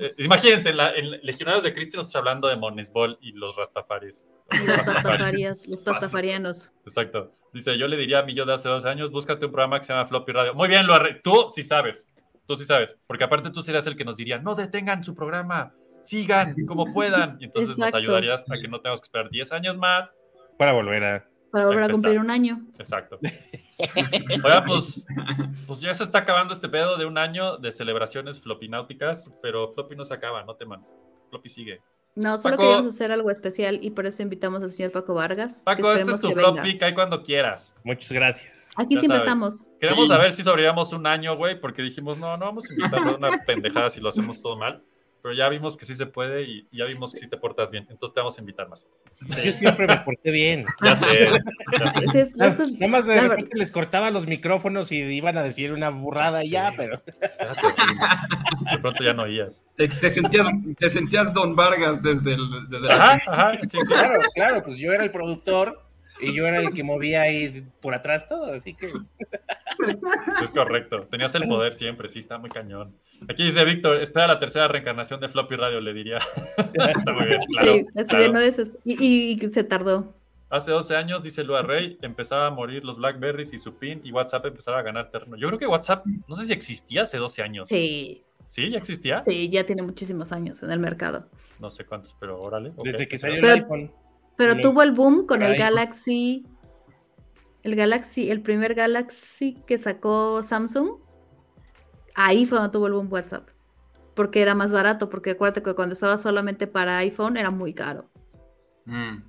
eh, imagínense, en, la- en Legionarios de Cristo estamos hablando de Monesbol y los Rastafaris. Los pastafarias, los pastafarianos. Exacto. Dice, yo le diría a mi yo de hace dos años, búscate un programa que se llama Floppy Radio. Muy bien, lo arre- tú sí sabes. Tú sí sabes. Porque aparte tú serías el que nos diría, no detengan su programa, sigan como puedan. Y entonces Exacto. nos ayudarías a que no tengamos que esperar 10 años más Para volver a. Para volver a cumplir un año. Exacto. Oiga, pues, pues ya se está acabando este pedo de un año de celebraciones flopináuticas, pero Floppy no se acaba, no teman. Floppy sigue. No, solo Paco- queríamos hacer algo especial y por eso invitamos al señor Paco Vargas. Paco, que este esperemos es tu que venga. Floppy, cae cuando quieras. Muchas gracias. Aquí Ya siempre sabes. estamos. Queremos Sí. saber si sobrevivamos un año, güey, porque dijimos, no, no vamos a invitarlo a una pendejada si lo hacemos todo mal. Pero ya vimos que sí se puede y y ya vimos que sí te portas bien. Entonces te vamos a invitar más. Yo siempre me porté bien. Ya sé. ya sé. Nada esto es- nada más de repente les cortaba los micrófonos y iban a decir una burrada ya, pero De pronto ya no oías. Te, te sentías, te sentías Don Vargas desde el. Desde la- Ajá, ajá, sí, sí. claro, claro, pues yo era el productor y yo era el que movía ahí por atrás todo, así que Es correcto. Tenías el poder siempre, sí, está muy cañón. Aquí dice Víctor, espera la tercera reencarnación de Floppy Radio, le diría. está muy bien, claro. sí, así claro. no y, y- y se tardó. Hace 12 años, dice Lua Rey, empezaba a morir los Blackberries y su pin y WhatsApp empezaba a ganar terreno. Yo creo que WhatsApp, no sé si existía hace 12 años. Sí, ¿Sí? ¿Ya existía? sí, ya tiene muchísimos años en el mercado. No sé cuántos, pero órale. desde que salió el iPhone. Pero tuvo el boom con el. Galaxy. El Galaxy, el primer Galaxy que sacó Samsung. Ahí fue donde tuvo el boom WhatsApp. Porque era más barato. Porque acuérdate que cuando estaba solamente para iPhone era muy caro. Mm.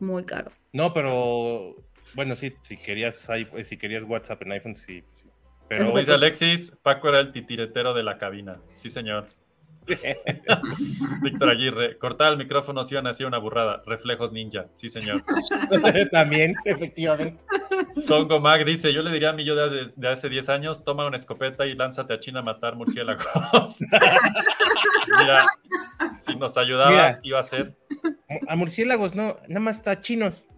Muy caro. No, pero bueno, sí, si querías iPhone- si querías WhatsApp en iPhone, sí. sí. Pero dice Alexis, Paco era el titiretero de la cabina. Sí, señor. Víctor Aguirre, cortar el micrófono si a decir una burrada. Reflejos ninja. Sí, señor. también, efectivamente. Songo Mag dice, yo le diría a mi yo de, hace- de hace 10 años, toma una escopeta y lánzate a China a matar murciélagos. Mira, si nos ayudabas, Mira. iba a ser... A murciélagos no, nada más está chinos.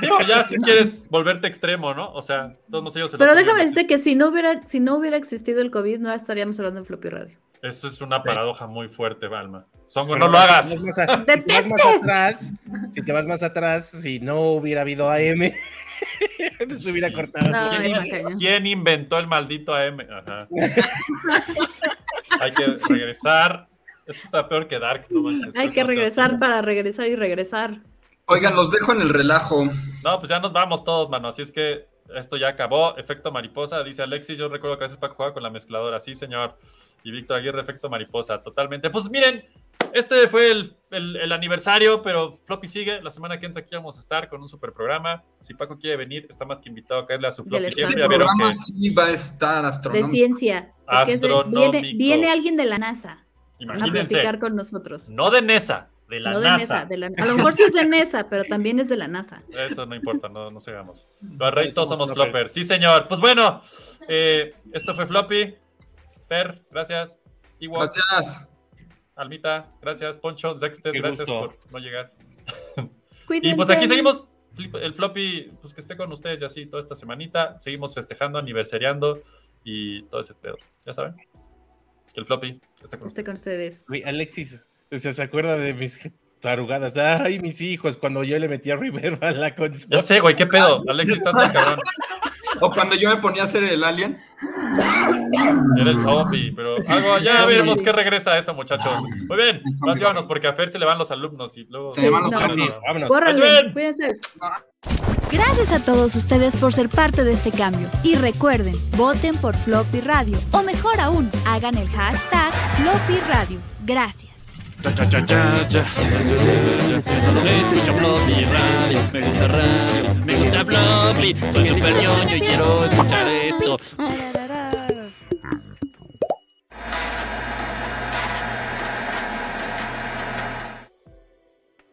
Digo, ya si quieres volverte extremo, ¿no? O sea, todos ellos se Pero déjame decirte que si no hubiera, si no hubiera existido el COVID, no estaríamos hablando en Floppy Radio. Eso es una Sí. paradoja muy fuerte, Balma. Songo, no lo hagas. Si te vas más a- si te vas más atrás, si te vas más atrás, si no hubiera habido AM, se hubiera Sí. cortado. No, ¿Quién, inventó el maldito AM? Ajá. Hay que regresar. Esto está peor que Dark. no manches, Hay que regresar así. para regresar y regresar. Oigan, los dejo en el relajo. No, pues ya nos vamos todos, mano. Así es que esto ya acabó. Efecto mariposa, dice Alexis. Yo recuerdo que a veces Paco jugaba con la mezcladora. Sí, señor. Y Víctor Aguirre, efecto mariposa. Totalmente. Pues miren, este fue el, el- el aniversario, pero Floppy sigue. La semana que entra aquí vamos a estar con un super programa. Si Paco quiere venir, está más que invitado a caerle a su Floppy. Siempre vieron programa que- sí va a estar De astronómico. ciencia. De- viene, Astronómico. viene alguien de la NASA a Imagínense. platicar con nosotros. No de NESA, de la no de NASA. NASA. de la- a lo mejor sí es de NASA, pero también es de la NASA. Eso no importa, no, no sigamos. Los somos somos floppers. floppers. Sí, señor. Pues bueno, eh, esto fue Floppy. Per, gracias. Igual. Gracias. Almita, gracias. Poncho, Qué gracias gusto. por no llegar. Cuídense. Y pues aquí seguimos. Flip- El Floppy, pues que esté con ustedes ya así toda esta semanita. Seguimos festejando, aniversariando y todo ese pedo. Ya saben. Que el Floppy esté con Esté ustedes. con ustedes. Alexis, o sea, se acuerda de mis tarugadas. Ay, mis hijos, cuando yo le metía reverb a la consola. Ya sé, güey, qué pedo. Alexis, estás cabrón. O cuando yo me ponía a hacer el alien. Era el zombie, pero algo, ya veremos qué regresa a eso, muchachos. Muy bien, más llévanos porque a Fer se le van los alumnos y luego. Se le van los no. alumnos. Vámonos. Córranle, Bien. cuídense. Gracias a todos ustedes por ser parte de este cambio. Y recuerden, voten por Floppy Radio. O mejor aún, hagan el hashtag Floppy Radio. Gracias. Escucho Floppy radio, me gusta radio, me gusta Floppy, soy super ñoño y quiero escuchar esto.